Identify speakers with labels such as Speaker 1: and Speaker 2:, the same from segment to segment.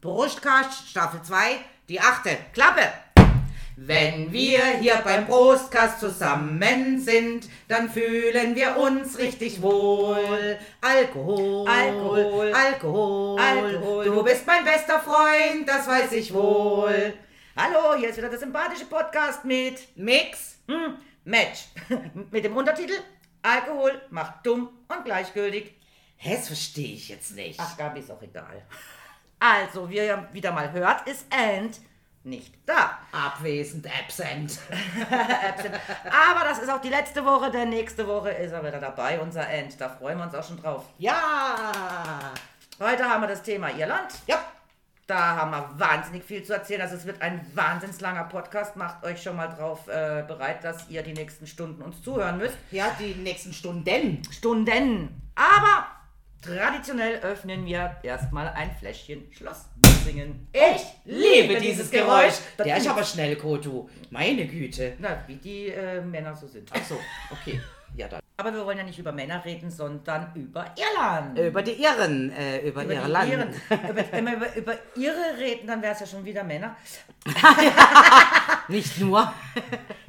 Speaker 1: Brustkast, Staffel 2, die achte. Klappe! Wenn wir hier beim Brustkast zusammen sind, dann fühlen wir uns richtig wohl. Alkohol,
Speaker 2: Alkohol,
Speaker 1: Alkohol,
Speaker 2: Alkohol.
Speaker 1: Du bist mein bester Freund, das weiß ich wohl.
Speaker 2: Hallo, hier ist wieder der sympathische Podcast mit
Speaker 1: Mix,
Speaker 2: hm, Match. mit dem Untertitel Alkohol macht dumm und gleichgültig.
Speaker 1: Hä, das verstehe ich jetzt nicht.
Speaker 2: Ach, Gabi, ist auch egal. Also, wie ihr wieder mal hört, ist Ant nicht da.
Speaker 1: Abwesend, absent.
Speaker 2: Aber das ist auch die letzte Woche, denn nächste Woche ist er wieder dabei, unser Ant. Da freuen wir uns auch schon drauf.
Speaker 1: Ja!
Speaker 2: Heute haben wir das Thema Irland.
Speaker 1: Ja,
Speaker 2: Da haben wir wahnsinnig viel zu erzählen. Also es wird ein wahnsinnig langer Podcast. Macht euch schon mal drauf äh, bereit, dass ihr die nächsten Stunden uns zuhören müsst.
Speaker 1: ja, die nächsten Stunden.
Speaker 2: Stunden. Aber traditionell öffnen wir erstmal ein Fläschchen Schloss Missingen. Ich
Speaker 1: Liebe dieses Geräusch. Der ist aber schnell, Kotu. Meine Güte.
Speaker 2: Na, wie die äh, Männer so sind.
Speaker 1: Ach so, okay. Ja, dann.
Speaker 2: Aber wir wollen ja nicht über Männer reden, sondern über Irland.
Speaker 1: Über die Irren, äh, über,
Speaker 2: über
Speaker 1: ihre Land.
Speaker 2: Iren. Über, wenn wir über, über Irre reden, dann wäre es ja schon wieder Männer.
Speaker 1: Nicht nur.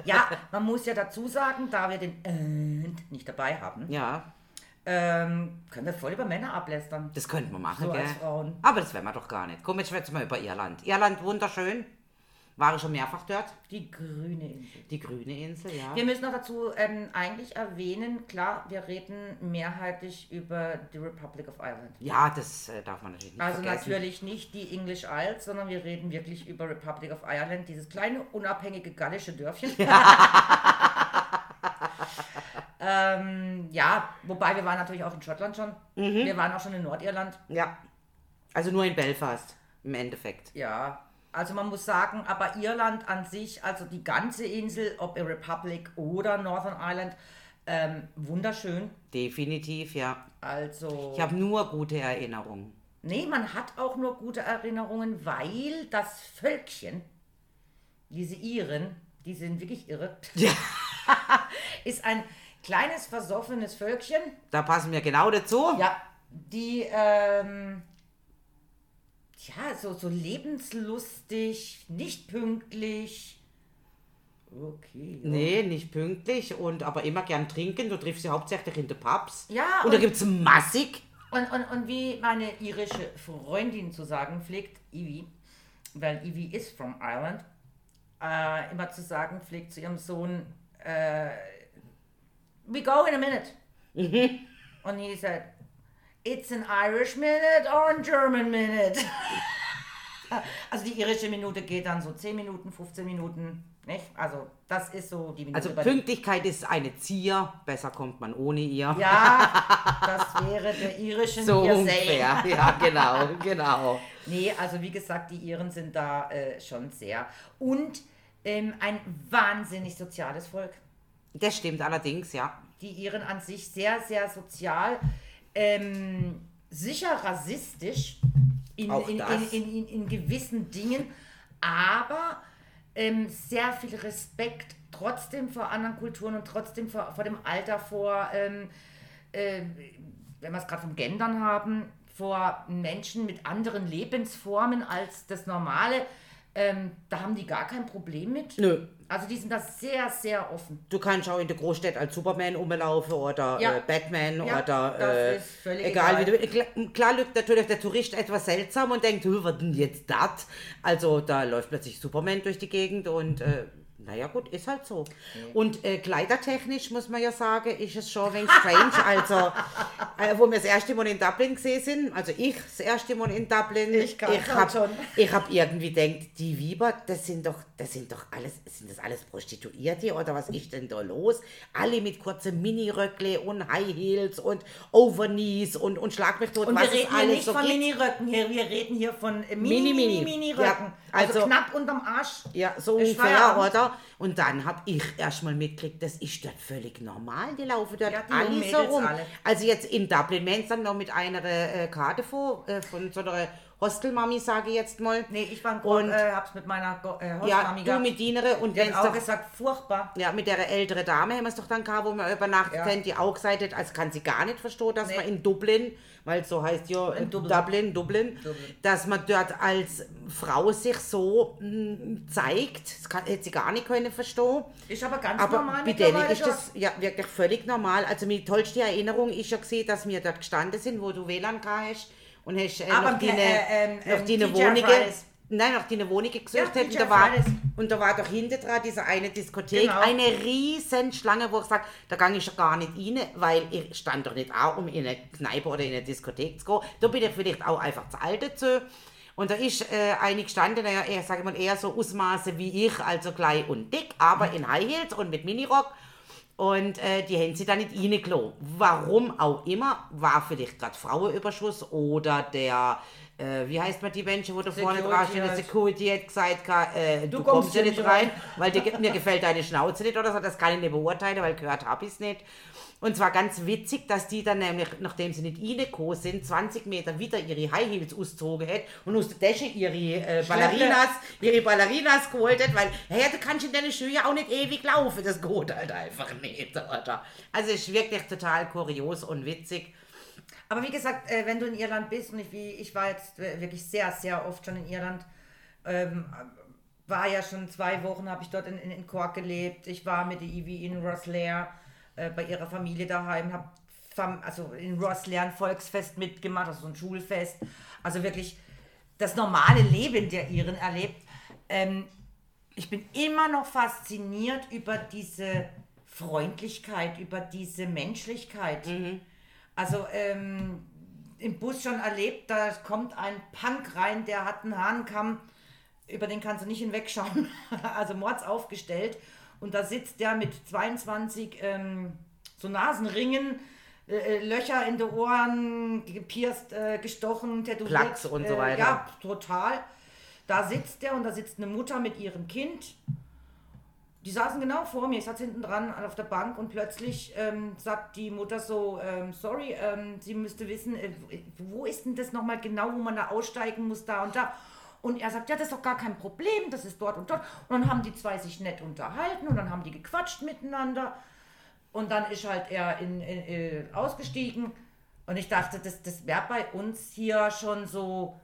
Speaker 2: Ja, man muss ja dazu sagen, da wir den Ant nicht dabei haben,
Speaker 1: Ja,
Speaker 2: ähm, können wir voll über Männer ablästern.
Speaker 1: das könnten wir machen,
Speaker 2: So
Speaker 1: gell?
Speaker 2: als Frauen.
Speaker 1: Aber das werden wir doch gar nicht. Komm, jetzt schwätzen wir über Irland. Irland, wunderschön. War ich schon mehrfach dort.
Speaker 2: Die grüne Insel.
Speaker 1: Die grüne Insel, ja.
Speaker 2: Wir müssen noch dazu ähm, eigentlich erwähnen, klar, wir reden mehrheitlich über die Republic of Ireland.
Speaker 1: Ja, das äh, darf man natürlich nicht
Speaker 2: Also
Speaker 1: vergessen.
Speaker 2: natürlich nicht die English Isles, sondern wir reden wirklich über Republic of Ireland, dieses kleine unabhängige gallische Dörfchen. ähm, ja, wobei wir waren natürlich auch in Schottland schon.
Speaker 1: Mhm.
Speaker 2: Wir waren auch schon in Nordirland.
Speaker 1: Ja. Also nur in Belfast, im Endeffekt.
Speaker 2: Ja, also man muss sagen, aber Irland an sich, also die ganze Insel, ob a Republic oder Northern Ireland, ähm, wunderschön.
Speaker 1: Definitiv, ja.
Speaker 2: Also,
Speaker 1: Ich habe nur gute Erinnerungen.
Speaker 2: nee, man hat auch nur gute Erinnerungen, weil das Völkchen, diese Iren, die sind wirklich irre,
Speaker 1: Ja.
Speaker 2: ist ein kleines versoffenes Völkchen,
Speaker 1: Da passen wir genau dazu.
Speaker 2: ja, die, ähm, ja, so, so lebenslustig, nicht pünktlich. Okay. ja.
Speaker 1: Nee, nicht pünktlich und aber immer gern trinken. Du triffst sie hauptsächlich in den Pubs.
Speaker 2: Ja,
Speaker 1: Und da
Speaker 2: und-
Speaker 1: gibt es massig.
Speaker 2: Und, und, und wie meine irische Freundin zu sagen pflegt, Ivy, weil Ivy ist from Ireland, äh, immer zu sagen pflegt zu ihrem Sohn, äh, we go in a minute. Und he said, it's an Irish minute or a German minute. also die irische Minute geht dann so 10 Minuten, 15 Minuten, nicht? Also das ist so die Minute.
Speaker 1: Also Pünktlichkeit ist eine Zier. Besser kommt man ohne ihr.
Speaker 2: Ja, das wäre der irischen
Speaker 1: so ungefähr. Ja, genau, genau.
Speaker 2: Nee, also wie gesagt, die Iren sind da äh, schon sehr. Und ähm, ein wahnsinnig soziales Volk.
Speaker 1: Das stimmt allerdings, ja.
Speaker 2: Die Iren an sich sehr, sehr sozial. Ähm, sicher rassistisch in, in, in, in gewissen Dingen, aber ähm, sehr viel Respekt trotzdem vor anderen Kulturen und trotzdem vor, vor dem Alter, vor, ähm, äh, wenn wir es gerade vom Gendern haben, vor Menschen mit anderen Lebensformen als das Normale. Ähm, da haben die gar kein Problem mit.
Speaker 1: Nö.
Speaker 2: Also die sind da sehr, sehr offen.
Speaker 1: Du kannst auch in der Großstadt als Superman rumlaufen oder
Speaker 2: Ja.
Speaker 1: äh, Batman
Speaker 2: Ja,
Speaker 1: oder
Speaker 2: das
Speaker 1: äh,
Speaker 2: ist völlig
Speaker 1: egal,
Speaker 2: egal.
Speaker 1: wie du. Klar, lügt natürlich der Tourist etwas seltsam und denkt, "Hö, was denn jetzt das? Also da läuft plötzlich Superman durch die Gegend und äh, naja gut, ist halt so. Und äh, kleidertechnisch muss man ja sagen, ist es schon ein wenig strange. also, äh, wo wir das erste Mal in Dublin gesehen sind, also ich das erste Mal in Dublin,
Speaker 2: Ich
Speaker 1: ich habe hab irgendwie gedacht, die Weiber, das sind doch, das sind doch alles, sind das alles Prostituierte oder was ist denn da los? Alle mit kurzen Miniröckle und High Heels und Overknees und, und Schlag mich tot,
Speaker 2: Und
Speaker 1: was
Speaker 2: wir reden hier nicht
Speaker 1: so
Speaker 2: von. Miniröcken hier, wir reden hier von äh,
Speaker 1: Mini,
Speaker 2: Mini,
Speaker 1: Mini. Ja,
Speaker 2: also,
Speaker 1: also-
Speaker 2: knapp unterm Arsch.
Speaker 1: Ja, so ungefähr,
Speaker 2: Feierabend.
Speaker 1: Und dann hab ich erstmal mitgekriegt, das ist dort völlig normal. Die laufen dort
Speaker 2: Ja, die
Speaker 1: alle so rum.
Speaker 2: alle.
Speaker 1: Also jetzt in Dublin, wenn dann noch mit einer äh, Karte vor, äh, von so einer Hostelmami, sage ich jetzt mal.
Speaker 2: Nee, ich war
Speaker 1: Und-
Speaker 2: und, äh, hab's mit meiner äh,
Speaker 1: Ja,
Speaker 2: Hostmami
Speaker 1: du
Speaker 2: gehabt.
Speaker 1: mit Dienere und
Speaker 2: Die hat auch
Speaker 1: doch,
Speaker 2: gesagt, furchtbar.
Speaker 1: ja, mit der ältere Dame haben wir es doch dann gehabt, wo wir übernachtet
Speaker 2: Ja.
Speaker 1: haben, die auch gesagt hat, also kann sie gar nicht verstehen, dass
Speaker 2: Nee.
Speaker 1: man in Dublin, weil so heißt ja
Speaker 2: In
Speaker 1: Dublin,
Speaker 2: Dublin.
Speaker 1: Dublin,
Speaker 2: Dublin.
Speaker 1: dass man dort als Frau sich so mh, zeigt, das kann, hätte sie gar nicht können verstehen.
Speaker 2: Ist aber ganz
Speaker 1: Aber
Speaker 2: normal
Speaker 1: bei denen ist das ja wirklich völlig normal. Also meine tollste Erinnerung ist ja gesehen, dass wir dort gestanden sind, wo du WLAN gehabt hast und hast äh,
Speaker 2: Aber
Speaker 1: noch deine,
Speaker 2: äh, ähm,
Speaker 1: noch deine Wohnungen, nein, noch deine Wohnungen gesucht
Speaker 2: Ja,
Speaker 1: hast. Und da, war, und da war doch hinten dran diese eine Diskothek,
Speaker 2: Genau.
Speaker 1: eine riesen Schlange, wo ich sage, da gang ich ja gar nicht rein, weil ich stand doch nicht auch, um in eine Kneipe oder in eine Diskothek zu gehen. Da bin ich vielleicht auch einfach zu alt dazu. Und da ist äh, eine gestanden, naja, eher, sage ich mal, eher so Ausmaße wie ich, also klein und dick, aber in High Heels und mit Minirock. Und äh, die haben sie dann nicht reingelassen. Warum auch immer, war vielleicht gerade Frauenüberschuss oder der, äh, wie heißt man die Menschen, wo da vorne dran steht, der. Security hat gesagt, äh, du,
Speaker 2: Du
Speaker 1: kommst
Speaker 2: kommst
Speaker 1: ja nicht rein,
Speaker 2: rein.
Speaker 1: weil dir, mir gefällt deine Schnauze nicht oder so, das kann ich nicht beurteilen, weil gehört habe ich es nicht. Und zwar ganz witzig, dass die dann nämlich, nachdem sie nicht reingekommen sind, 20 Meter wieder ihre High Heels ausgezogen hat und aus der Tasche ihre äh, Ballerinas, ihre Ballerinas geholt hat, weil, hey, du kannst in deine Schuhe auch nicht ewig laufen, das geht halt einfach nicht, oder? Also es ist wirklich total kurios und witzig.
Speaker 2: Aber wie gesagt, äh, wenn du in Irland bist, und ich, wie, ich war jetzt äh, wirklich sehr, sehr oft schon in Irland, ähm, war ja schon zwei Wochen, habe ich dort in, in, in Cork gelebt. Ich war mit der Ivy in Rosslare äh, bei ihrer Familie daheim, habe also in Rosslare ein Volksfest mitgemacht, also so ein Schulfest. Also wirklich das normale Leben der Iren erlebt. Ähm, ich bin immer noch fasziniert über diese Freundlichkeit, über diese Menschlichkeit. Also ähm, im Bus schon erlebt, da kommt ein Punk rein, der hat einen Hahnkamm, über den kannst du nicht hinwegschauen, also mords aufgestellt. Und da sitzt der mit 22 ähm, so Nasenringen, äh, äh, Löcher in die Ohren, gepierst, äh, gestochen, tätowiert.
Speaker 1: Plaques und so
Speaker 2: äh,
Speaker 1: weiter.
Speaker 2: Ja, total. Da sitzt der und da sitzt eine Mutter mit ihrem Kind. Die saßen genau vor mir, ich saß hinten dran auf der Bank und plötzlich ähm, sagt die Mutter so, ähm, sorry, ähm, sie müsste wissen, äh, wo ist denn das nochmal genau, wo man da aussteigen muss, da und da. Und er sagt, ja, das ist doch gar kein Problem, das ist dort und dort. Und dann haben die zwei sich nett unterhalten und dann haben die gequatscht miteinander. Und dann ist halt er in, in, äh, ausgestiegen. Und ich dachte, das, das wäre bei uns hier schon so,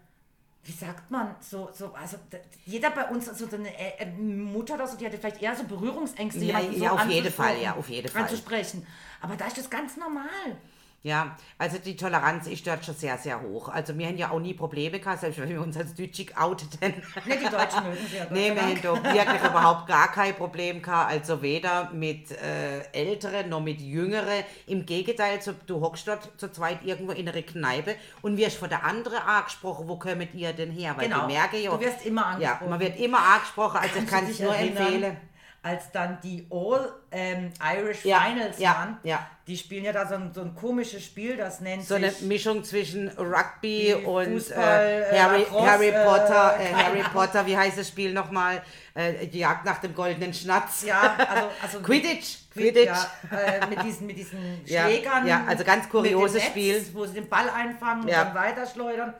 Speaker 2: wie sagt man, so, so also jeder bei uns, so eine äh, äh, Mutter oder so, die hatte vielleicht eher so Berührungsängste.
Speaker 1: Ja, ja,
Speaker 2: so
Speaker 1: auf jeden Fall, ja, auf jeden Fall.
Speaker 2: Anzusprechen. Aber da ist das ganz normal.
Speaker 1: Ja, also die Toleranz ist dort schon sehr, sehr hoch. Also wir haben ja auch nie Probleme gehabt, selbst wenn wir uns als Deutsche geoutet haben.
Speaker 2: Ne, die Deutschen mögen ja. Gott
Speaker 1: Nee,
Speaker 2: sei
Speaker 1: wir haben da wirklich überhaupt gar kein Problem gehabt. Also weder mit äh, Älteren noch mit Jüngeren. Im Gegenteil, so, du hockst dort zu zweit irgendwo in einer Kneipe und wirst von der anderen angesprochen, wo kommt ihr denn her? Weil
Speaker 2: Genau.
Speaker 1: die merken ja...
Speaker 2: Du wirst immer
Speaker 1: Ja,
Speaker 2: angesprochen.
Speaker 1: man wird immer angesprochen, also ich
Speaker 2: Kannst
Speaker 1: kann
Speaker 2: du
Speaker 1: es nur
Speaker 2: erinnern,
Speaker 1: empfehlen.
Speaker 2: Als dann die All ähm, Irish
Speaker 1: Ja,
Speaker 2: Finals
Speaker 1: ja,
Speaker 2: waren,
Speaker 1: ja.
Speaker 2: die spielen ja da so ein, so ein komisches Spiel, das nennt
Speaker 1: So eine
Speaker 2: sich
Speaker 1: Mischung zwischen Rugby und
Speaker 2: Fußball,
Speaker 1: äh,
Speaker 2: äh,
Speaker 1: Harry,
Speaker 2: Lacrosse,
Speaker 1: Harry Potter.
Speaker 2: äh,
Speaker 1: Äh, Harry Potter, wie heißt das Spiel nochmal? Äh, die Jagd nach dem goldenen Schnatz.
Speaker 2: ja, also, also
Speaker 1: Quidditch.
Speaker 2: Quid-
Speaker 1: Quidditch.
Speaker 2: Ja, äh, mit diesen, mit diesen Schlägern.
Speaker 1: ja, also ganz kurioses
Speaker 2: Netz,
Speaker 1: Spiel.
Speaker 2: Wo sie den Ball einfangen und dann weiterschleudern.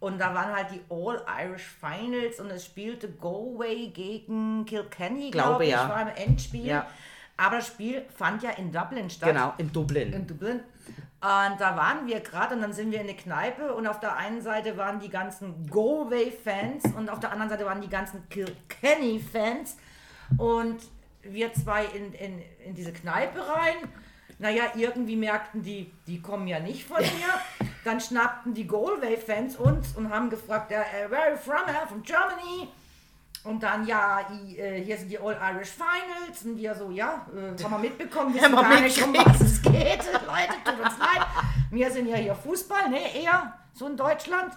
Speaker 2: Und da waren halt die All-Irish Finals und es spielte Galway gegen Kilkenny,
Speaker 1: Glaube,
Speaker 2: glaube ich,
Speaker 1: ja.
Speaker 2: war im Endspiel.
Speaker 1: Ja.
Speaker 2: Aber das Spiel fand ja in Dublin statt.
Speaker 1: Genau, in Dublin.
Speaker 2: in Dublin. Und da waren wir gerade und dann sind wir in eine Kneipe und auf der einen Seite waren die ganzen Galway-Fans und auf der anderen Seite waren die ganzen Kilkenny-Fans. Und wir zwei in, in, in diese Kneipe rein. Naja, irgendwie merkten die, die kommen ja nicht von hier. Dann schnappten die Galway-Fans uns und haben gefragt, äh, where are you from? Ja, from Germany. Und dann, ja, äh, hier sind die All Irish Finals. Und wir so, ja, äh, haben wir mitbekommen, wissen
Speaker 1: Haben wir
Speaker 2: gar nicht, um was es geht. Leute, tut uns leid. Wir sind ja hier Fußball, ne, eher so in Deutschland.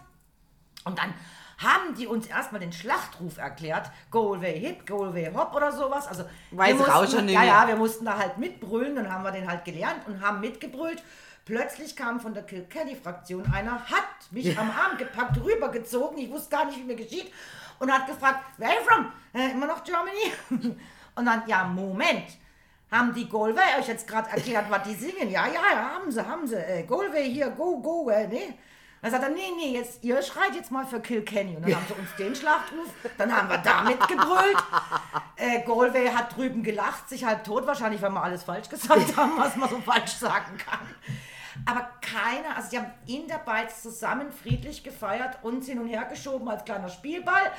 Speaker 2: Und dann haben die uns erstmal den Schlachtruf erklärt, Galway Hip, Galway Hop oder sowas. Also
Speaker 1: Weiß
Speaker 2: wir mussten-
Speaker 1: schon nicht
Speaker 2: Ja, ja, wir mussten da halt mitbrüllen, dann haben wir den halt gelernt und haben mitgebrüllt. Plötzlich kam von der Kilkenny-Fraktion einer, hat mich am Arm gepackt, rübergezogen, ich wusste gar nicht, wie mir geschieht, und hat gefragt, where are you from? Äh, immer noch Germany? Und dann, ja, Moment, haben die Galway euch jetzt gerade erklärt, was die singen? Ja, ja, ja, haben sie, haben sie. Äh, Galway hier, go, go, äh, ne? Dann sagt er, nee, nee, jetzt, ihr schreit jetzt mal für Kilkenny. Und dann haben sie uns den Schlachtruf, dann haben wir damit gebrüllt. Äh, Galway hat drüben gelacht, sich halb tot, wahrscheinlich, weil wir alles falsch gesagt haben, was man so falsch sagen kann. Aber keiner, also die haben in der Beiz zusammen friedlich gefeiert, uns hin und her geschoben als kleiner Spielball.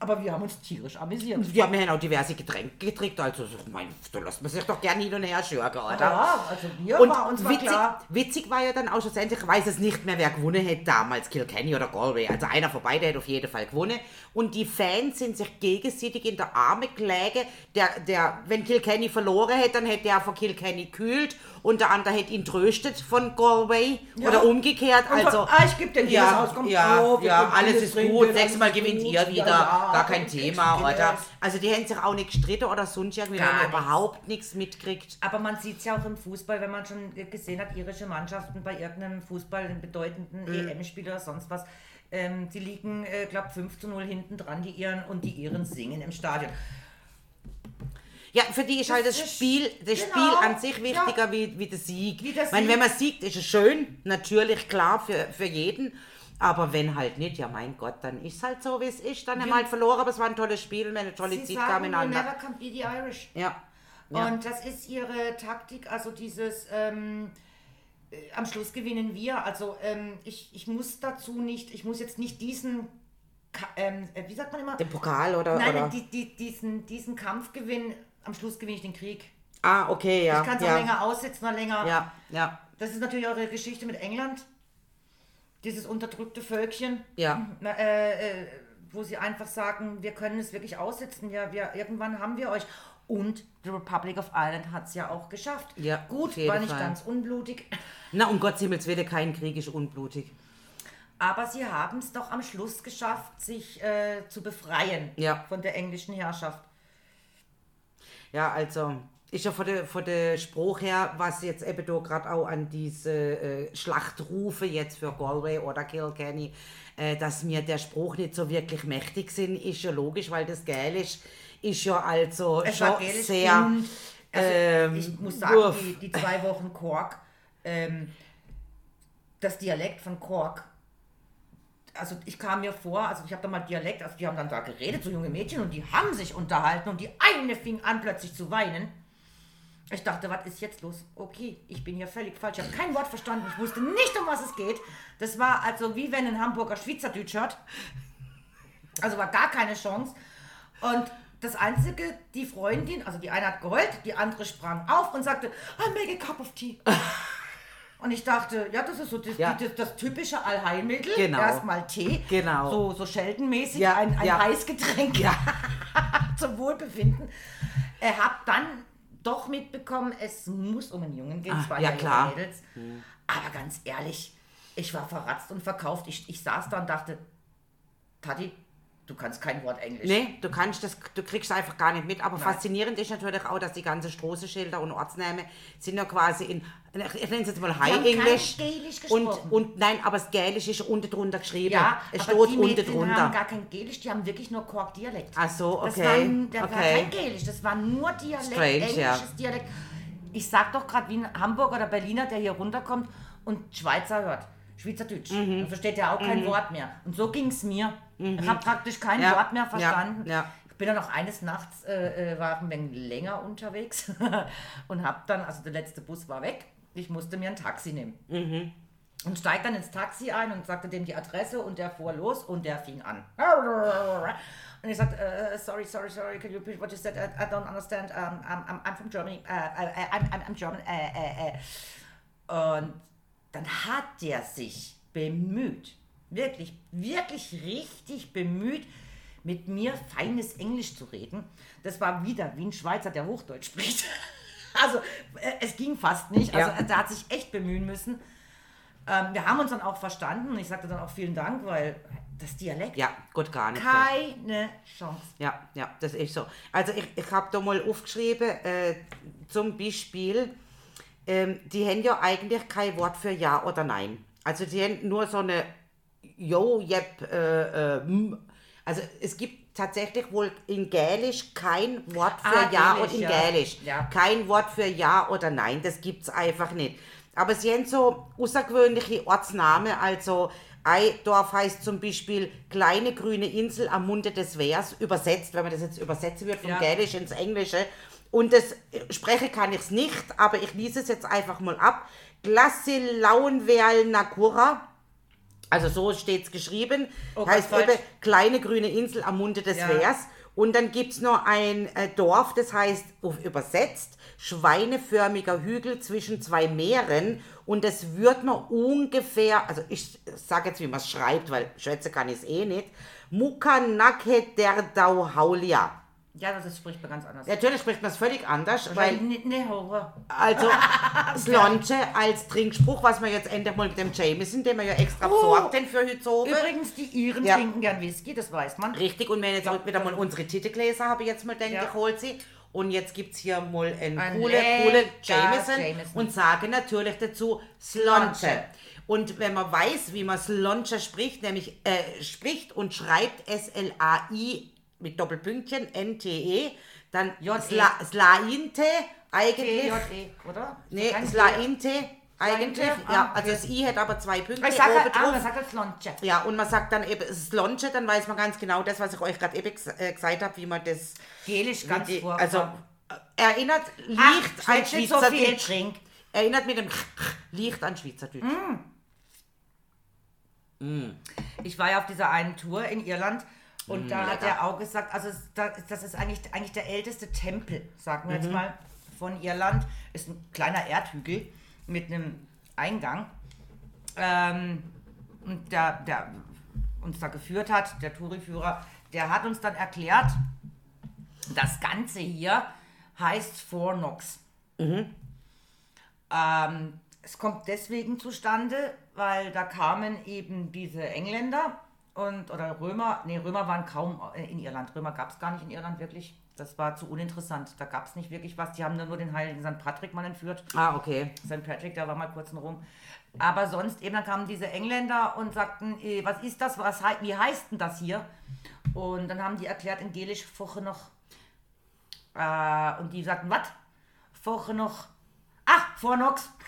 Speaker 2: Aber wir haben uns tierisch amüsiert.
Speaker 1: Wir haben ja auch diverse Getränke getrunken, also mein, da lässt man sich doch gerne hin und her schürgen, oder?
Speaker 2: Ja, also wir
Speaker 1: Und
Speaker 2: war uns war
Speaker 1: witzig,
Speaker 2: klar.
Speaker 1: witzig war ja dann auch schlussendlich, ich weiß es nicht mehr, wer gewonnen hätte damals, Kilkenny oder Galway. Also einer von beiden hätte auf jeden Fall gewonnen. Und die Fans sind sich gegenseitig in der Arme gelegen. Der, der, wenn Kilkenny verloren hätte, dann hätte er von Kilkenny kühlt und der andere hätte ihn tröstet von Galway
Speaker 2: Ja.
Speaker 1: oder umgekehrt.
Speaker 2: Und
Speaker 1: Also,
Speaker 2: von, ah, ich geb dir
Speaker 1: ja,
Speaker 2: Haus, komm,
Speaker 1: ja,
Speaker 2: oh,
Speaker 1: ja, alles ist gut. Nächstes Mal gewinnt ihr wieder. Gar kein Thema, oder? Also die haben sich auch nicht gestritten oder sonst irgendwie,
Speaker 2: Gar
Speaker 1: haben überhaupt nichts mitgekriegt.
Speaker 2: Aber man sieht es ja auch im Fußball, wenn man schon gesehen hat, irische Mannschaften bei irgendeinem Fußball, einem bedeutenden
Speaker 1: Mhm.
Speaker 2: EM-Spiel oder sonst was, ähm, die liegen, äh, glaube 5 zu 0 hinten dran, die Iren und die Iren singen im Stadion.
Speaker 1: Ja, für die ist halt das
Speaker 2: ist-
Speaker 1: Spiel, das
Speaker 2: genau,
Speaker 1: Spiel an sich wichtiger
Speaker 2: ja.
Speaker 1: wie, wie der Sieg.
Speaker 2: Wie der
Speaker 1: Ich meine,
Speaker 2: Sieg.
Speaker 1: wenn man siegt, ist es schön, natürlich klar für, für jeden. Aber wenn halt nicht, ja mein Gott, dann ist es halt so, wie es ist. Dann haben wir halt verloren, aber es war ein tolles Spiel und eine tolle
Speaker 2: Sie
Speaker 1: Zeit
Speaker 2: sagen,
Speaker 1: miteinander.
Speaker 2: never can be the Irish.
Speaker 1: Ja. ja.
Speaker 2: Und das ist ihre Taktik, also dieses ähm, äh, am Schluss gewinnen wir. Also ähm, ich, ich muss dazu nicht, ich muss jetzt nicht diesen, ähm, äh, wie sagt man immer?
Speaker 1: Den Pokal oder?
Speaker 2: Nein,
Speaker 1: oder?
Speaker 2: die, die, diesen, diesen Kampf gewinnen, am Schluss gewinne ich den Krieg.
Speaker 1: ah, okay, ja.
Speaker 2: Ich kann es
Speaker 1: ja.
Speaker 2: auch länger aussitzen oder länger.
Speaker 1: Ja, ja,
Speaker 2: Das ist natürlich eure Geschichte mit England. Dieses unterdrückte Völkchen.
Speaker 1: ja.
Speaker 2: Äh, äh, wo sie einfach sagen, wir können es wirklich aussitzen. Ja, wir, irgendwann haben wir euch. Und die Republic of Ireland hat es ja auch geschafft.
Speaker 1: Ja,
Speaker 2: Gut, war nicht
Speaker 1: Fall.
Speaker 2: ganz unblutig.
Speaker 1: Na, um Gottes Himmels Willen, kein Krieg ist unblutig.
Speaker 2: Aber sie haben es doch am Schluss geschafft, sich äh, zu befreien
Speaker 1: Ja.
Speaker 2: von der englischen Herrschaft.
Speaker 1: Ja, also ist ja von der, von der Spruch her, was jetzt eben da gerade auch an diese äh, Schlachtrufe jetzt für Galway oder Kilkenny, äh, dass mir der Spruch nicht so wirklich mächtig sind, ist ja logisch, weil das Gälisch ist ja also
Speaker 2: Es
Speaker 1: schon sehr...
Speaker 2: und, also
Speaker 1: ähm,
Speaker 2: ich muss sagen,
Speaker 1: uff.
Speaker 2: die, die zwei Wochen Cork, ähm, das Dialekt von Cork, also ich kam mir vor, also ich habe da mal Dialekt, also die haben dann da geredet, so junge Mädchen, und die haben sich unterhalten und die eine fing an plötzlich zu weinen. Ich dachte, was ist jetzt los? Okay, ich bin hier völlig falsch. Ich habe kein Wort verstanden. Ich wusste nicht, um was es geht. Das war also wie wenn ein Hamburger Schweizerdeutsch hört. Also war gar keine Chance. Und das Einzige, die Freundin, also die eine hat geheult, die andere sprang auf und sagte, I make a cup of tea. Und ich dachte, ja, das ist so das,
Speaker 1: Ja.
Speaker 2: das, das typische Allheilmittel.
Speaker 1: Genau.
Speaker 2: Erstmal Tee.
Speaker 1: Genau.
Speaker 2: So, so Sheldon-mäßig,
Speaker 1: Ja,
Speaker 2: ein, ein
Speaker 1: ja.
Speaker 2: Heißgetränk zum Wohlbefinden. Er hat dann doch mitbekommen, es muss um einen Jungen gehen,
Speaker 1: Ah,
Speaker 2: zwei
Speaker 1: ja, klar.
Speaker 2: Mädels. Aber ganz ehrlich, ich war verratzt und verkauft. Ich, ich saß da und dachte, Tati, du kannst kein Wort Englisch.
Speaker 1: Nee, du kannst das, du kriegst einfach gar nicht mit. Aber faszinierend ist natürlich auch, dass die ganzen Straßenschilder und Ortsnamen sind ja quasi in, ich nenne es jetzt mal
Speaker 2: haben
Speaker 1: High English. Und, und nein, aber das Gälisch ist unten drunter geschrieben.
Speaker 2: Ja,
Speaker 1: es
Speaker 2: aber
Speaker 1: steht
Speaker 2: die
Speaker 1: unten
Speaker 2: Mädchen haben
Speaker 1: drunter.
Speaker 2: gar kein Gälisch, die haben wirklich nur Kork-Dialekt.
Speaker 1: Ach so,
Speaker 2: Das
Speaker 1: okay,
Speaker 2: war, das war
Speaker 1: okay.
Speaker 2: kein Gälisch, das war nur Dialekt,
Speaker 1: Strange,
Speaker 2: englisches
Speaker 1: ja.
Speaker 2: Dialekt. Ich sag doch gerade wie ein Hamburger oder Berliner, der hier runterkommt und Schweizer hört. Schweizerdeutsch.
Speaker 1: Mhm.
Speaker 2: Dann versteht er auch kein Wort mehr. Und so ging es mir. Ich habe praktisch kein
Speaker 1: Ja,
Speaker 2: Wort mehr
Speaker 1: ja,
Speaker 2: verstanden.
Speaker 1: ja.
Speaker 2: Ich bin dann auch eines Nachts, äh, äh, war ein wenig länger unterwegs und habe dann, also der letzte Bus war weg, ich musste mir ein Taxi nehmen.
Speaker 1: Mhm.
Speaker 2: Und steigt dann ins Taxi ein und sagte dem die Adresse und der fuhr los und der fing an. Und ich sagte, äh, sorry, sorry, sorry, can you repeat what you said? I, I don't understand. Um, I'm, I'm, from Germany. Uh, I, I'm, I'm, German. Äh, äh, äh. Und dann hat der sich bemüht, wirklich, wirklich richtig bemüht, mit mir feines Englisch zu reden. Das war wieder wie ein Schweizer, der Hochdeutsch spricht. Also äh, es ging fast nicht. Also
Speaker 1: Ja.
Speaker 2: der hat sich echt bemühen müssen. Ähm, wir haben uns dann auch verstanden ich sagte dann auch vielen Dank, weil das Dialekt,
Speaker 1: Ja, gut, gar nicht.
Speaker 2: keine Chance.
Speaker 1: Ja, ja, das ist so. Also ich, ich habe da mal aufgeschrieben, äh, zum Beispiel, ähm, die haben ja eigentlich kein Wort für Ja oder Nein. Also die haben nur so eine Jo, Jep, äh, äh, m. Also es gibt tatsächlich wohl in Gälisch kein Wort für
Speaker 2: Ah,
Speaker 1: Ja und in
Speaker 2: ja.
Speaker 1: Gälisch.
Speaker 2: Ja.
Speaker 1: Kein Wort für Ja oder Nein, das gibt's einfach nicht. Aber sie haben so außergewöhnliche Ortsnamen, also ein Dorf heißt zum Beispiel kleine grüne Insel am Munde des Wehrs, übersetzt, wenn man das jetzt übersetzen würde vom
Speaker 2: Ja.
Speaker 1: Gälisch ins Englische. Und das äh, spreche kann ich es nicht, aber ich lese es jetzt einfach mal ab. Glassilauenwerl Nakura. Also so steht es geschrieben.
Speaker 2: Oh,
Speaker 1: heißt eben kleine grüne Insel am Munde des
Speaker 2: Ja.
Speaker 1: Wehrs. Und dann gibt es noch ein äh, Dorf, das heißt übersetzt schweineförmiger Hügel zwischen zwei Meeren. Und das wird man ungefähr, also ich sage jetzt, wie man es schreibt, weil schätze kann ich es eh nicht. Mukanake der Dauhaulia.
Speaker 2: Ja, das ist, spricht man ganz anders.
Speaker 1: Natürlich spricht man es völlig anders, weil
Speaker 2: ne, ne, Horror.
Speaker 1: also Slonche als Trinkspruch, was wir jetzt endlich mal mit dem Jameson, den wir ja extra
Speaker 2: Oh.
Speaker 1: besorgt haben für heute Abend.
Speaker 2: Übrigens, die Iren
Speaker 1: Ja.
Speaker 2: trinken gern Whisky, das weiß man.
Speaker 1: Richtig, und wenn jetzt auch wieder mal unsere Titelgläser habe ich jetzt mal denke,
Speaker 2: Ja.
Speaker 1: ich hol sie. Und jetzt gibt es hier mal einen
Speaker 2: Ein
Speaker 1: coole, coole Jameson,
Speaker 2: Jameson.
Speaker 1: und sage natürlich dazu. Slonche. Und wenn man weiß, wie man Slonche spricht, nämlich äh, spricht und schreibt S-L-A-I mit Doppelpünktchen N-T-E, dann
Speaker 2: J-E.
Speaker 1: Sla, Slainte eigentlich.
Speaker 2: T-J-E, oder?
Speaker 1: Nee, Slainte eigentlich. Ja,
Speaker 2: Ah,
Speaker 1: also das I hat aber zwei Punkte
Speaker 2: Ich sag
Speaker 1: oben
Speaker 2: halt, ah, man sagt halt Slonche.
Speaker 1: Ja, und man sagt dann eben Slonche, dann weiß man ganz genau das, was ich euch gerade eben äh, gesagt habe, wie man das.
Speaker 2: Gelisch ganz
Speaker 1: die,
Speaker 2: vor.
Speaker 1: also äh, erinnert Licht an
Speaker 2: nicht so.
Speaker 1: Erinnert mit dem Licht an Schweizerdeutsch.
Speaker 2: Ich war ja auf dieser einen Tour in Irland und
Speaker 1: Mm,
Speaker 2: da hat er auch gesagt, also das ist eigentlich, eigentlich der älteste Tempel, sagen wir
Speaker 1: Mhm.
Speaker 2: jetzt mal, von Irland. Ist ein kleiner Erdhügel mit einem Eingang. Ähm, und der, der uns da geführt hat, der Touriführer, der hat uns dann erklärt, das Ganze hier heißt Fornox. Ähm, es kommt deswegen zustande, weil da kamen eben diese Engländer und oder Römer, nee, Römer waren kaum äh, in Irland. Römer gab es gar nicht in Irland wirklich. Das war zu uninteressant. Da gab es nicht wirklich was. Die haben nur den heiligen St. Patrick mal entführt.
Speaker 1: Ah, okay.
Speaker 2: St. Patrick, da war mal kurz rum. Aber sonst eben, dann kamen diese Engländer und sagten, äh, was ist das, was, wie heißt denn das hier? Und dann haben die erklärt in Gelisch, Foche noch. Äh, und die sagten, was? Foche noch. Ach, Fornox.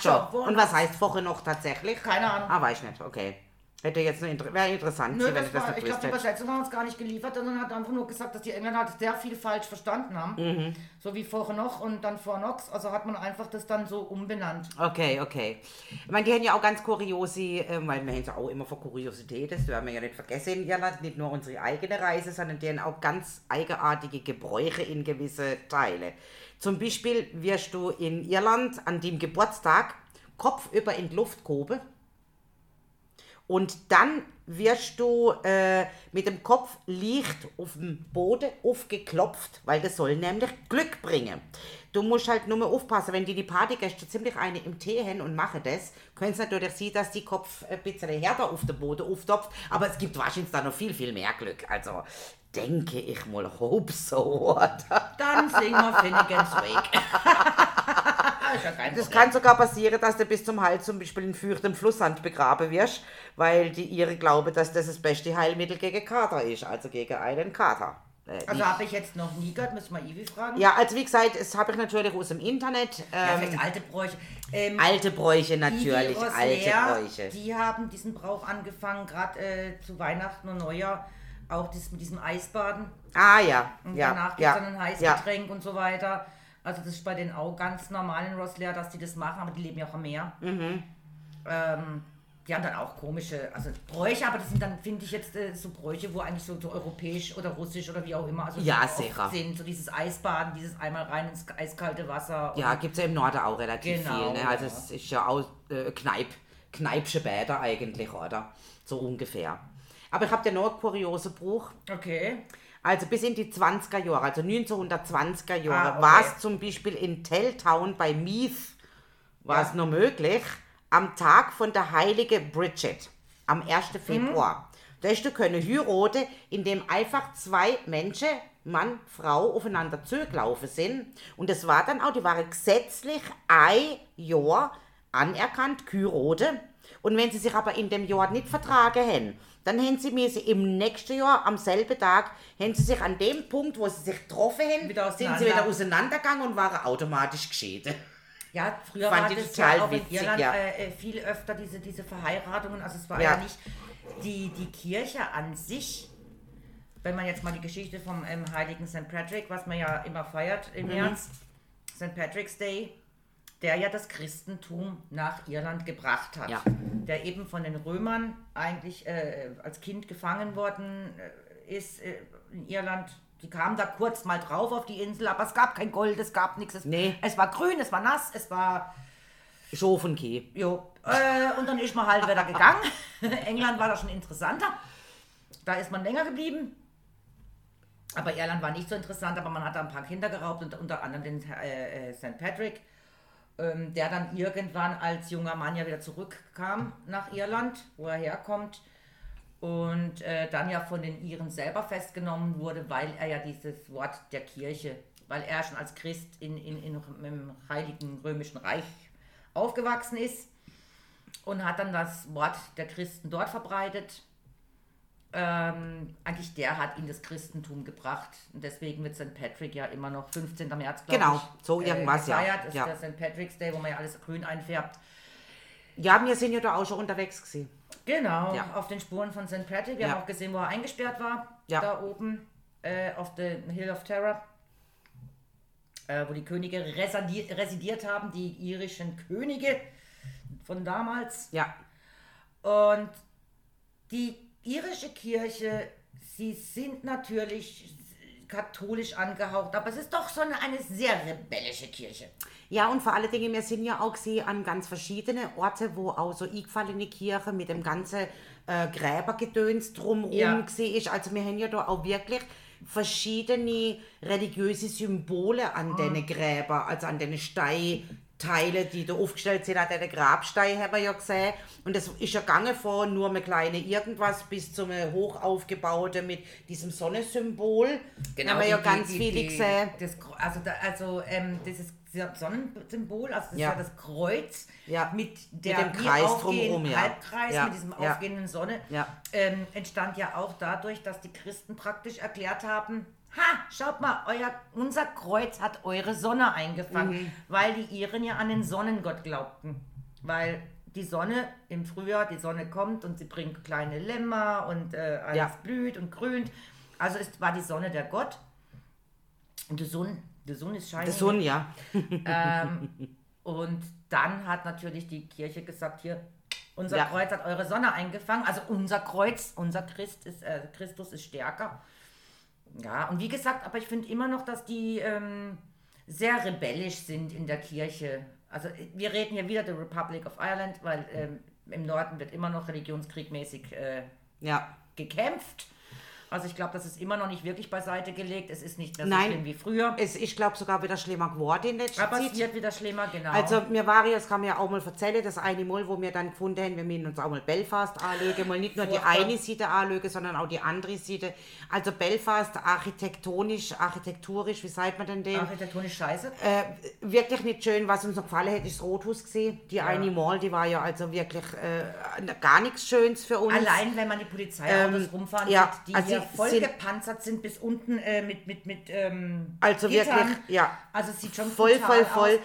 Speaker 1: Schon.
Speaker 2: schon.
Speaker 1: Und was heißt Woche noch tatsächlich?
Speaker 2: Keine Ahnung.
Speaker 1: Ah, weiß ich nicht, okay. Hätte jetzt nur inter wäre interessant,
Speaker 2: Nö,
Speaker 1: wenn
Speaker 2: das
Speaker 1: ich das
Speaker 2: war,
Speaker 1: nicht
Speaker 2: ich glaube, die. Übersetzung haben uns gar nicht geliefert, sondern hat einfach nur gesagt, dass die Engländer halt sehr viel falsch verstanden haben.
Speaker 1: Mhm.
Speaker 2: So wie vorher noch und dann Fornox. Also hat man einfach das dann so umbenannt.
Speaker 1: Okay, okay. Ich meine, die haben ja auch ganz kuriose, äh, weil wir haben ja auch immer für Kuriosität, das werden wir ja nicht vergessen in Irland, nicht nur unsere eigene Reise, sondern die haben auch ganz eigenartige Gebräuche in gewisse Teile. Zum Beispiel wirst du in Irland an dem Geburtstag kopfüber in die Luft gehoben und dann wirst du äh, mit dem Kopf leicht auf dem Boden aufgeklopft, weil das soll nämlich Glück bringen. Du musst halt nur mal aufpassen, wenn die die Partygäste ziemlich eine im Tee haben und machen das, können es natürlich sein, dass die Kopf ein bisschen härter auf den Boden auftopft, aber es gibt wahrscheinlich da noch viel, viel mehr Glück. Also denke ich mal, hope so, oder?
Speaker 2: Dann singen wir Finnegans Wake. ist ja kein
Speaker 1: Das
Speaker 2: Problem.
Speaker 1: kann sogar passieren, dass du bis zum Hals zum Beispiel in feuchtem Flusssand begraben wirst, weil die ihre glauben, dass das das beste Heilmittel gegen Kater ist, also gegen einen Kater. Äh,
Speaker 2: Also habe ich jetzt noch nie gehört, müssen wir Ivi fragen.
Speaker 1: ja, also wie gesagt, das habe ich natürlich aus dem Internet.
Speaker 2: Ja,
Speaker 1: Ähm,
Speaker 2: vielleicht alte Bräuche. Ähm,
Speaker 1: alte Bräuche natürlich,
Speaker 2: Rosler,
Speaker 1: alte Bräuche.
Speaker 2: Die haben diesen Brauch angefangen, gerade äh, zu Weihnachten und Neujahr, auch das mit diesem Eisbaden.
Speaker 1: Ah ja,
Speaker 2: Und
Speaker 1: ja,
Speaker 2: danach gibt es
Speaker 1: ja,
Speaker 2: dann ein
Speaker 1: ja.
Speaker 2: Heißgetränk und so weiter. Also das ist bei denen auch ganz normal in Rosler, dass die das machen, aber die leben ja auch am Meer.
Speaker 1: Mhm.
Speaker 2: Ähm, die haben dann auch komische, also Bräuche, aber das sind dann, finde ich jetzt, äh, so Bräuche, wo eigentlich so, so europäisch oder russisch oder wie auch immer, also
Speaker 1: Ja, sicher.
Speaker 2: sind, so dieses Eisbaden, dieses einmal rein ins eiskalte Wasser.
Speaker 1: Ja, gibt es ja im Norden auch relativ
Speaker 2: Genau,
Speaker 1: viel. Ne? Also
Speaker 2: ja.
Speaker 1: es ist ja auch äh, Kneip, Kneipsche Bäder eigentlich, oder? So ungefähr. Aber ich habe dir noch einen kuriosen Bruch.
Speaker 2: Okay.
Speaker 1: Also bis in die 20er Jahre, also 1920er Jahre,
Speaker 2: Ah, okay.
Speaker 1: war es zum Beispiel in Telltown bei Meath, war
Speaker 2: Ja.
Speaker 1: es noch möglich, am Tag von der heilige Bridget, am 1.
Speaker 2: Mhm.
Speaker 1: Februar. Da hast du können heiraten, indem einfach zwei Menschen, Mann, Frau, aufeinander zugelaufen sind. Und das war dann auch, die waren gesetzlich ein Jahr anerkannt, geheiratet. Und wenn sie sich aber in dem Jahr nicht vertragen haben, dann haben sie mir im nächsten Jahr, am selben Tag, haben sie sich an dem Punkt, wo sie sich getroffen haben,
Speaker 2: Wieder
Speaker 1: sind sie
Speaker 2: auseinander.
Speaker 1: wieder auseinandergegangen und waren automatisch geschieden.
Speaker 2: Ja, früher
Speaker 1: Fand
Speaker 2: war das
Speaker 1: total
Speaker 2: ja auch in
Speaker 1: witzig,
Speaker 2: Irland
Speaker 1: ja.
Speaker 2: äh, äh, viel öfter diese, diese Verheiratungen. Also es war
Speaker 1: Ja.
Speaker 2: ja, nicht die, die Kirche an sich. Wenn man jetzt mal die Geschichte vom ähm, heiligen St. Patrick, was man ja immer feiert im
Speaker 1: Mhm.
Speaker 2: März, St. Patrick's Day, der ja das Christentum nach Irland gebracht hat.
Speaker 1: Ja.
Speaker 2: Der eben von den Römern eigentlich äh, als Kind gefangen worden äh, ist äh, in Irland. Die kamen da kurz mal drauf auf die Insel, aber es gab kein Gold, es gab nichts. Es,
Speaker 1: Nee.
Speaker 2: es war grün, es war nass, es war
Speaker 1: Schofen geh.
Speaker 2: Jo, äh, und dann ist man halt wieder gegangen. England war da schon interessanter. Da ist man länger geblieben. Aber Irland war nicht so interessant, aber man hat da ein paar Kinder geraubt, und unter anderem den äh, äh, St. Patrick, ähm, der dann irgendwann als junger Mann ja wieder zurückkam nach Irland, wo er herkommt. Und äh, dann ja von den Iren selber festgenommen wurde, weil er ja dieses Wort der Kirche, weil er schon als Christ in, in, in, im Heiligen Römischen Reich aufgewachsen ist und hat dann das Wort der Christen dort verbreitet. Ähm, eigentlich der hat ihn das Christentum gebracht. Und deswegen wird St. Patrick ja immer noch 15. März, glaube
Speaker 1: Genau,
Speaker 2: ich,
Speaker 1: so irgendwas, ja.
Speaker 2: gefeiert. ist
Speaker 1: Ja.
Speaker 2: der St. Patrick's Day, wo man ja alles grün einfärbt.
Speaker 1: Ja, wir sind ja da auch schon unterwegs gewesen.
Speaker 2: Genau,
Speaker 1: Ja.
Speaker 2: auf den Spuren von St. Patrick. Wir
Speaker 1: Ja.
Speaker 2: haben auch gesehen, wo er eingesperrt war.
Speaker 1: Ja.
Speaker 2: Da oben äh, auf dem Hill of Terror. Äh, wo die Könige residi- residiert haben, die irischen Könige von damals.
Speaker 1: Ja,
Speaker 2: Und die irische Kirche, sie sind natürlich katholisch angehaucht, aber es ist doch so eine, eine sehr rebellische Kirche.
Speaker 1: Ja, und vor allen Dingen, wir sind ja auch gesehen an ganz verschiedene Orte, wo auch so eingefallene Kirche mit dem ganzen äh, Gräbergedöns drumherum
Speaker 2: Ja.
Speaker 1: gesehen ist. Also wir haben ja da auch wirklich verschiedene religiöse Symbole an den Gräber, also an den Steinteile, die da aufgestellt sind, an den Grabstein haben wir ja gesehen. Und das ist ja gegangen von nur einem kleinen irgendwas bis zum hoch aufgebauten mit diesem Sonnensymbol. haben wir ja
Speaker 2: die-
Speaker 1: ganz
Speaker 2: die-
Speaker 1: viele
Speaker 2: die-
Speaker 1: gesehen.
Speaker 2: Das, also da, also ähm, dieses Sonnensymbol, also das
Speaker 1: Ja.
Speaker 2: ist ja das Kreuz
Speaker 1: Ja.
Speaker 2: mit der
Speaker 1: dem
Speaker 2: wie
Speaker 1: Kreis drumherum, ja.
Speaker 2: Halbkreis
Speaker 1: Ja.
Speaker 2: mit diesem aufgehenden Sonne, ähm, entstand ja auch dadurch, dass die Christen praktisch erklärt haben, ha, schaut mal, euer, unser Kreuz hat eure Sonne eingefangen,
Speaker 1: Mhm.
Speaker 2: weil die Iren ja an den Sonnengott glaubten. Weil die Sonne im Frühjahr, die Sonne kommt und sie bringt kleine Lämmer und äh, alles
Speaker 1: Ja.
Speaker 2: blüht und grünt. Also es war die Sonne der Gott. Und der Sohn, der Sohn ist scheinbar.
Speaker 1: Der Sohn, ja.
Speaker 2: Ähm, und dann hat natürlich die Kirche gesagt, hier, unser
Speaker 1: Ja.
Speaker 2: Kreuz hat eure Sonne eingefangen. Also unser Kreuz, unser Christ ist, äh, Christus ist stärker. Ja, und wie gesagt, aber ich finde immer noch, dass die ähm, sehr rebellisch sind in der Kirche. Also äh, wir reden hier wieder der Republic of Ireland, weil ähm, im Norden wird immer noch religionskriegmäßig äh,
Speaker 1: Ja.
Speaker 2: gekämpft. Also ich glaube, das ist immer noch nicht wirklich beiseite gelegt. Es ist nicht mehr so
Speaker 1: Nein.
Speaker 2: schlimm wie früher.
Speaker 1: Es ist, glaube sogar wieder schlimmer geworden in letzter
Speaker 2: Aber es
Speaker 1: Zeit.
Speaker 2: wird wieder schlimmer, genau.
Speaker 1: Also, mir war ja, das kann man ja auch mal erzählen, das eine Mal, wo wir dann gefunden haben, wir müssen uns auch mal Belfast anlegen, mal nicht nur die eine Seite anlegen, sondern auch die andere Seite. Also Belfast architektonisch, architekturisch, wie sagt man denn dem?
Speaker 2: Architektonisch scheiße.
Speaker 1: Äh, wirklich nicht schön, was uns noch gefallen hat, ist das Rothus gesehen. Die eine Mall, die war ja also wirklich äh, gar nichts Schönes für uns.
Speaker 2: Allein, wenn man die Polizeiautos
Speaker 1: Ähm,
Speaker 2: rumfahren
Speaker 1: ja,
Speaker 2: sieht, die
Speaker 1: also
Speaker 2: hier
Speaker 1: sie
Speaker 2: voll
Speaker 1: sind-
Speaker 2: gepanzert sind bis unten äh, mit, mit, mit ähm,
Speaker 1: Also
Speaker 2: Gittern.
Speaker 1: wirklich, ja.
Speaker 2: Also es sieht schon
Speaker 1: voll, voll, voll.
Speaker 2: Aus.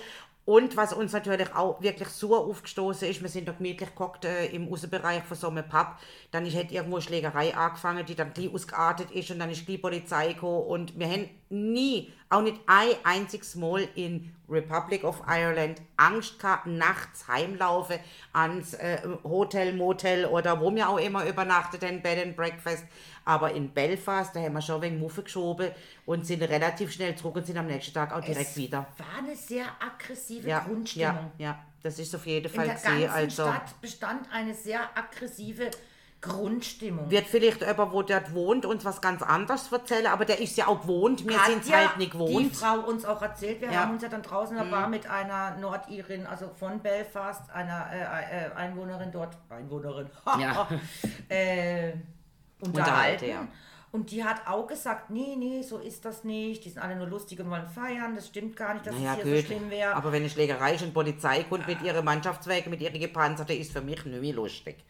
Speaker 1: Und was uns natürlich auch wirklich sauer aufgestoßen ist, wir sind da gemütlich gekocht äh, im Außenbereich von so einem Pub. Dann ist halt irgendwo eine Schlägerei angefangen, die dann gleich ausgeartet ist und dann ist die Polizei gekommen. Und wir haben nie, auch nicht ein einziges Mal in Republic of Ireland Angst gehabt, nachts heimlaufen ans äh, Hotel, Motel oder wo wir auch immer übernachtet haben, Bed and Breakfast. Aber in Belfast, da haben wir schon wegen Muffe geschoben und sind relativ schnell zurück und sind am nächsten Tag auch direkt
Speaker 2: Es
Speaker 1: wieder.
Speaker 2: war eine sehr aggressive
Speaker 1: Ja,
Speaker 2: Grundstimmung.
Speaker 1: ja, ja, das ist auf jeden
Speaker 2: In
Speaker 1: Fall
Speaker 2: der
Speaker 1: gesehen.
Speaker 2: ganzen
Speaker 1: Also
Speaker 2: Stadt bestand eine sehr aggressive Grundstimmung.
Speaker 1: wird vielleicht jemand, wo dort wohnt, uns was ganz anderes erzählen, aber der ist ja auch gewohnt. Wir sind
Speaker 2: ja
Speaker 1: halt nicht
Speaker 2: die
Speaker 1: gewohnt.
Speaker 2: Frau uns auch erzählt. Wir
Speaker 1: Ja. Mhm.
Speaker 2: haben uns ja dann draußen in der Bar mit einer Nordirin, also von Belfast, einer äh, äh, Einwohnerin dort, Einwohnerin,
Speaker 1: Ja.
Speaker 2: äh,
Speaker 1: Unterhalten, ja.
Speaker 2: Und die hat auch gesagt, nee, nee, so ist das nicht. Die sind alle nur lustig und wollen feiern. Das stimmt gar nicht, dass
Speaker 1: Naja,
Speaker 2: es hier so
Speaker 1: gut.
Speaker 2: schlimm wäre.
Speaker 1: Aber wenn eine Schlägerei und Polizei kommt mit ihren Mannschaftswagen, mit ihren Gepanzerten, ist für mich nicht mehr lustig.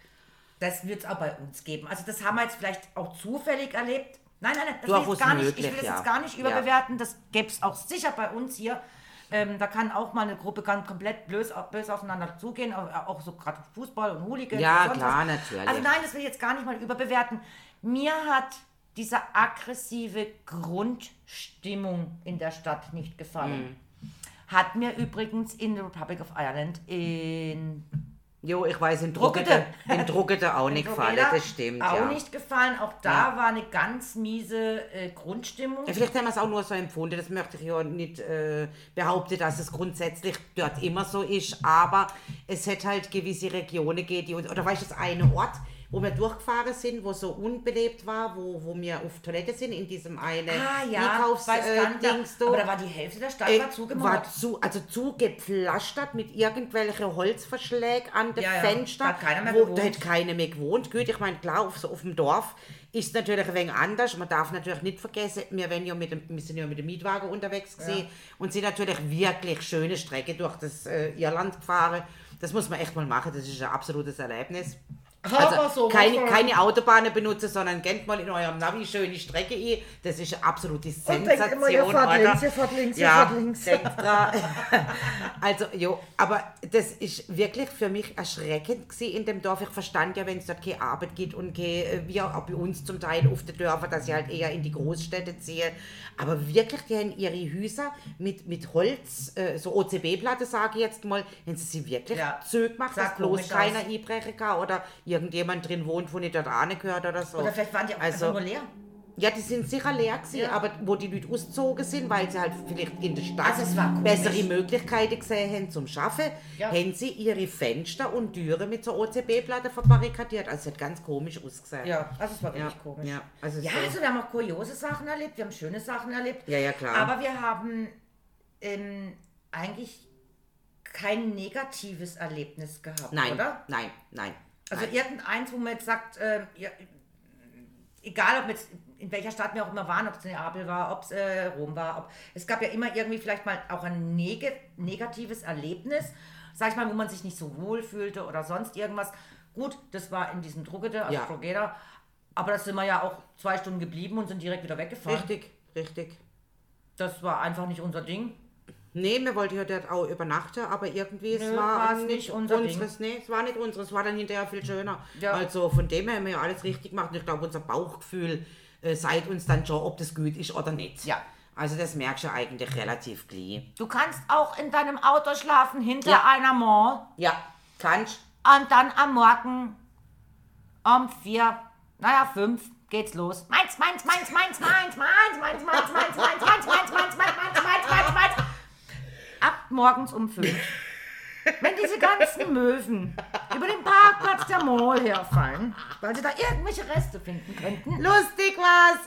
Speaker 2: Das wird es auch bei uns geben. Also das haben wir jetzt vielleicht auch zufällig erlebt. Nein, nein, nein, das ich jetzt gar nicht, ich
Speaker 1: möglich,
Speaker 2: will das
Speaker 1: ja.
Speaker 2: jetzt gar nicht überbewerten. Das gäbe es auch sicher bei uns hier. Ähm, da kann auch mal eine Gruppe ganz komplett bös, bös aufeinander zugehen, auch, auch so gerade Fußball und Hooligan.
Speaker 1: Ja,
Speaker 2: und
Speaker 1: klar,
Speaker 2: was.
Speaker 1: natürlich.
Speaker 2: Also nein, das will ich jetzt gar nicht mal überbewerten. Mir hat diese aggressive Grundstimmung in der Stadt nicht gefallen.
Speaker 1: Mhm.
Speaker 2: Hat mir übrigens in the Republic of Ireland in
Speaker 1: Jo, ich weiß, in
Speaker 2: Druckete.
Speaker 1: In Druckete auch nicht gefallen, das stimmt,
Speaker 2: auch
Speaker 1: ja.
Speaker 2: nicht gefallen. Auch da war eine ganz miese äh, Grundstimmung.
Speaker 1: Ja, vielleicht haben wir es auch nur so empfunden, das möchte ich ja nicht äh, behaupten, dass es grundsätzlich dort immer so ist, aber es hätte halt gewisse Regionen gegeben, die uns, oder weißt du, das eine Ort, wo wir durchgefahren sind, wo so unbelebt war, wo, wo wir auf Toilette sind, in diesem einen
Speaker 2: Ah ja,
Speaker 1: Einkaufs-
Speaker 2: weiß
Speaker 1: äh,
Speaker 2: aber da war die Hälfte der Stadt
Speaker 1: Äh,
Speaker 2: war
Speaker 1: war
Speaker 2: zugemacht.
Speaker 1: zu, also zugepflastert mit irgendwelchen Holzverschlägen an den
Speaker 2: Ja, ja,
Speaker 1: Fenstern.
Speaker 2: da hat keiner mehr
Speaker 1: wo,
Speaker 2: gewohnt.
Speaker 1: Da hat keiner mehr gewohnt. Gut, ich meine, klar, auf, so auf dem Dorf ist es natürlich ein wenig anders. Man darf natürlich nicht vergessen, wir, ja mit dem, wir sind ja mit dem Mietwagen unterwegs gewesen und sind natürlich wirklich schöne Strecke durch das äh, Irland gefahren. Das muss man echt mal machen, das ist ein absolutes Erlebnis. Also keine, keine Autobahnen benutzen, sondern kennt mal in eurem Navi schöne Strecke ein. Das ist eine absolute Sensation.
Speaker 2: denkt immer, ihr fahrt links, ihr fahrt links, ihr
Speaker 1: ja,
Speaker 2: fahrt links.
Speaker 1: Dran. also, jo, aber das ist wirklich für mich erschreckend gewesen in dem Dorf. Ich verstand ja, wenn es dort keine Arbeit gibt und keine, äh, wie auch bei uns zum Teil auf den Dörfern, dass sie halt eher in die Großstädte ziehen. Aber wirklich, die haben ihre Häuser mit, mit Holz, äh, so OCB-Platte, sage ich jetzt mal, haben sie sie wirklich
Speaker 2: Ja.
Speaker 1: zugemacht,
Speaker 2: Sah
Speaker 1: dass bloß keiner einbrechen kann oder irgendjemand drin wohnt, wo nicht dort gehört oder so.
Speaker 2: Oder vielleicht waren die auch
Speaker 1: also,
Speaker 2: nur leer.
Speaker 1: ja, die sind sicher leer gewesen,
Speaker 2: Ja.
Speaker 1: aber wo die Leute ausgezogen sind, weil sie halt vielleicht in der Stadt
Speaker 2: Also
Speaker 1: bessere Möglichkeiten gesehen haben zum Schaffen,
Speaker 2: Ja.
Speaker 1: haben sie ihre Fenster und Türen mit so OCB-Platte verbarrikadiert. Also es hat ganz komisch ausgesehen.
Speaker 2: Ja, also es war
Speaker 1: ja,
Speaker 2: wirklich komisch.
Speaker 1: ja, also
Speaker 2: Ja,
Speaker 1: so.
Speaker 2: also wir haben auch kuriose Sachen erlebt, wir haben schöne Sachen erlebt.
Speaker 1: Ja, ja, klar.
Speaker 2: Aber wir haben ähm, eigentlich kein negatives Erlebnis gehabt,
Speaker 1: nein,
Speaker 2: oder?
Speaker 1: nein, nein.
Speaker 2: Also irgendeins, wo man jetzt sagt, äh, ja, egal ob jetzt in welcher Stadt wir auch immer waren, ob es Neapel war, ob es äh, Rom war, ob, es gab ja immer irgendwie vielleicht mal auch ein neg negatives Erlebnis, sag ich mal, wo man sich nicht so wohl fühlte oder sonst irgendwas. Gut, das war in diesem Druckete, also
Speaker 1: Ja.
Speaker 2: Drogheda, aber da sind wir ja auch zwei Stunden geblieben und sind direkt wieder weggefahren.
Speaker 1: Richtig, richtig.
Speaker 2: Das war einfach nicht unser Ding.
Speaker 1: Nee, wir wollten ja dort auch übernachten, aber irgendwie es
Speaker 2: Nö,
Speaker 1: war
Speaker 2: war's nicht unser Ding.
Speaker 1: unseres. Nee, es war nicht unseres, es war dann hinterher viel schöner.
Speaker 2: Ja.
Speaker 1: Also von dem her haben wir ja alles richtig gemacht und ich glaube, unser Bauchgefühl äh, sagt uns dann schon, ob das gut ist oder nicht.
Speaker 2: Ja.
Speaker 1: Also das merkst du eigentlich relativ gleich.
Speaker 2: Du kannst auch in deinem Auto schlafen hinter
Speaker 1: Ja.
Speaker 2: einer Mall.
Speaker 1: Ja, kannst.
Speaker 2: Und dann am Morgen um vier, naja, fünf geht's los. Meins, meins, meins, meins, meins, meins, meins, meins, meins, meins, meins, meins, meins, meins, meins, meins, meins, meins. Ab morgens um fünf. Wenn diese ganzen Möwen über den Parkplatz der Mall herfallen, weil sie da irgendwelche Reste finden könnten,
Speaker 1: Lustig war's.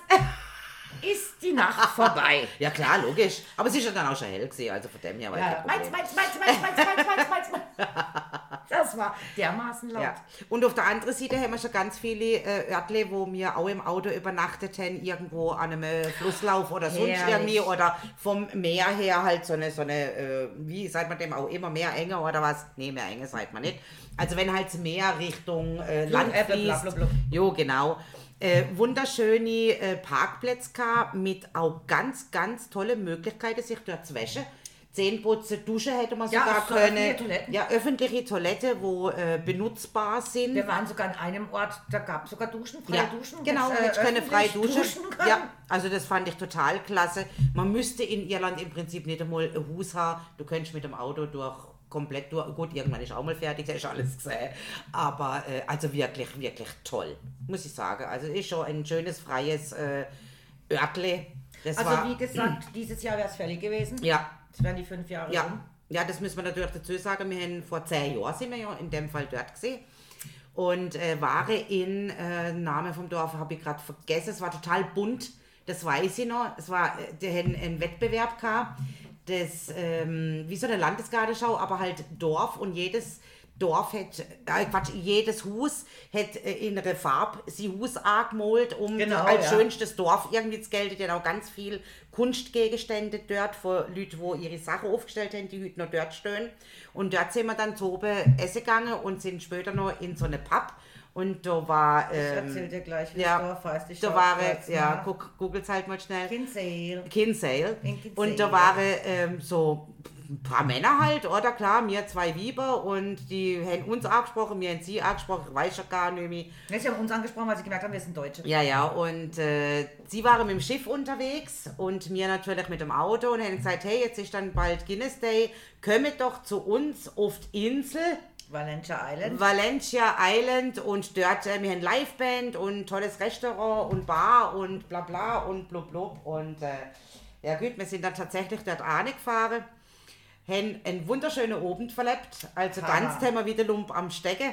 Speaker 2: ist die Nacht vorbei.
Speaker 1: Ja klar, logisch. Aber es ist ja dann auch schon hell gewesen, also von dem her
Speaker 2: Ja, meins, meins, meins, meins, meins, meins, meins, meins, meins. Das war dermaßen laut.
Speaker 1: Ja. Und auf der anderen Seite haben wir schon ganz viele äh, Örtle, wo wir auch im Auto übernachtet haben, irgendwo an einem äh, Flusslauf oder sonst
Speaker 2: Herrlich.
Speaker 1: irgendwie oder vom Meer her halt so eine, so eine äh, wie sagt man dem auch immer, mehr enge oder was? Nee, mehr enge sagt man nicht. Also wenn halt Meer Richtung äh, Land
Speaker 2: äh, bla,
Speaker 1: fließt. Jo, genau. Äh, wunderschöne äh, Parkplätze mit auch ganz, ganz tolle Möglichkeiten, sich dort zu waschen. Zähneputzen, Dusche hätte man
Speaker 2: Ja,
Speaker 1: sogar
Speaker 2: so
Speaker 1: können.
Speaker 2: öffentliche Toiletten.
Speaker 1: Ja, öffentliche Toilette, wo äh, benutzbar sind.
Speaker 2: Wir waren sogar an einem Ort, da gab es sogar Duschen, freie
Speaker 1: Ja,
Speaker 2: Duschen.
Speaker 1: genau,
Speaker 2: äh,
Speaker 1: jetzt können frei duschen.
Speaker 2: können.
Speaker 1: Ja, also das fand ich total klasse. Man müsste in Irland im Prinzip nicht einmal ein Haus haben. Du könntest mit dem Auto durch komplett durch. Gut, irgendwann ist auch mal fertig, da ist alles gesehen. Aber äh, also wirklich, wirklich toll, muss ich sagen. Also ist schon ein schönes, freies äh, Örtle. Das
Speaker 2: Also
Speaker 1: war,
Speaker 2: wie gesagt, dieses Jahr wäre es fällig gewesen.
Speaker 1: ja,
Speaker 2: Das wären die fünf Jahre
Speaker 1: ja,
Speaker 2: rum.
Speaker 1: ja, das müssen wir natürlich dazu sagen. Wir haben vor zehn Jahren sind wir ja in dem Fall dort gesehen. Und äh, waren in, äh, Name vom Dorf habe ich gerade vergessen, es war total bunt, das weiß ich noch. Es war, äh, die haben einen Wettbewerb gehabt, das, ähm, wie so eine Landesgartenschau, aber halt Dorf und jedes Dorf hat, äh, Quatsch, jedes Haus hat äh, in einer Farbe sein Haus angemalt, um
Speaker 2: Genau,
Speaker 1: als
Speaker 2: ja.
Speaker 1: schönstes Dorf irgendwie zu gelten. Dann auch ganz viel Kunstgegenstände dort von Leuten, die ihre Sachen aufgestellt haben, die heute noch dort stehen. Und dort sind wir dann zu oben essen gegangen und sind später noch in so eine Pub. Und da war.
Speaker 2: Ich
Speaker 1: Ähm,
Speaker 2: erzähl dir gleich, wie
Speaker 1: ja,
Speaker 2: das Dorf heißt. Ich
Speaker 1: da war,
Speaker 2: kurz
Speaker 1: ja, guck, googelt halt mal schnell.
Speaker 2: Kinsale.
Speaker 1: Kinsale.
Speaker 2: In Kinsale.
Speaker 1: Und da waren ähm, so ein paar Männer halt, oder klar, mir zwei Weiber und die haben uns angesprochen, wir haben sie angesprochen, ich weiß ja gar nicht mehr.
Speaker 2: Ja, sie haben uns angesprochen, weil sie gemerkt haben, wir sind Deutsche.
Speaker 1: Ja, ja, und äh, sie waren mit dem Schiff unterwegs und mir natürlich mit dem Auto und haben gesagt, hey, jetzt ist dann bald Guinness Day, kommt doch zu uns auf die Insel.
Speaker 2: Valencia Island.
Speaker 1: Valencia Island und dort, äh, wir haben Liveband und tolles Restaurant und Bar und bla bla und blub blub und äh, ja gut, wir sind dann tatsächlich dort angefahren, haben einen wunderschönen Abend verlebt, also
Speaker 2: Hammer.
Speaker 1: ganz haben wir wieder Lump am Stecken.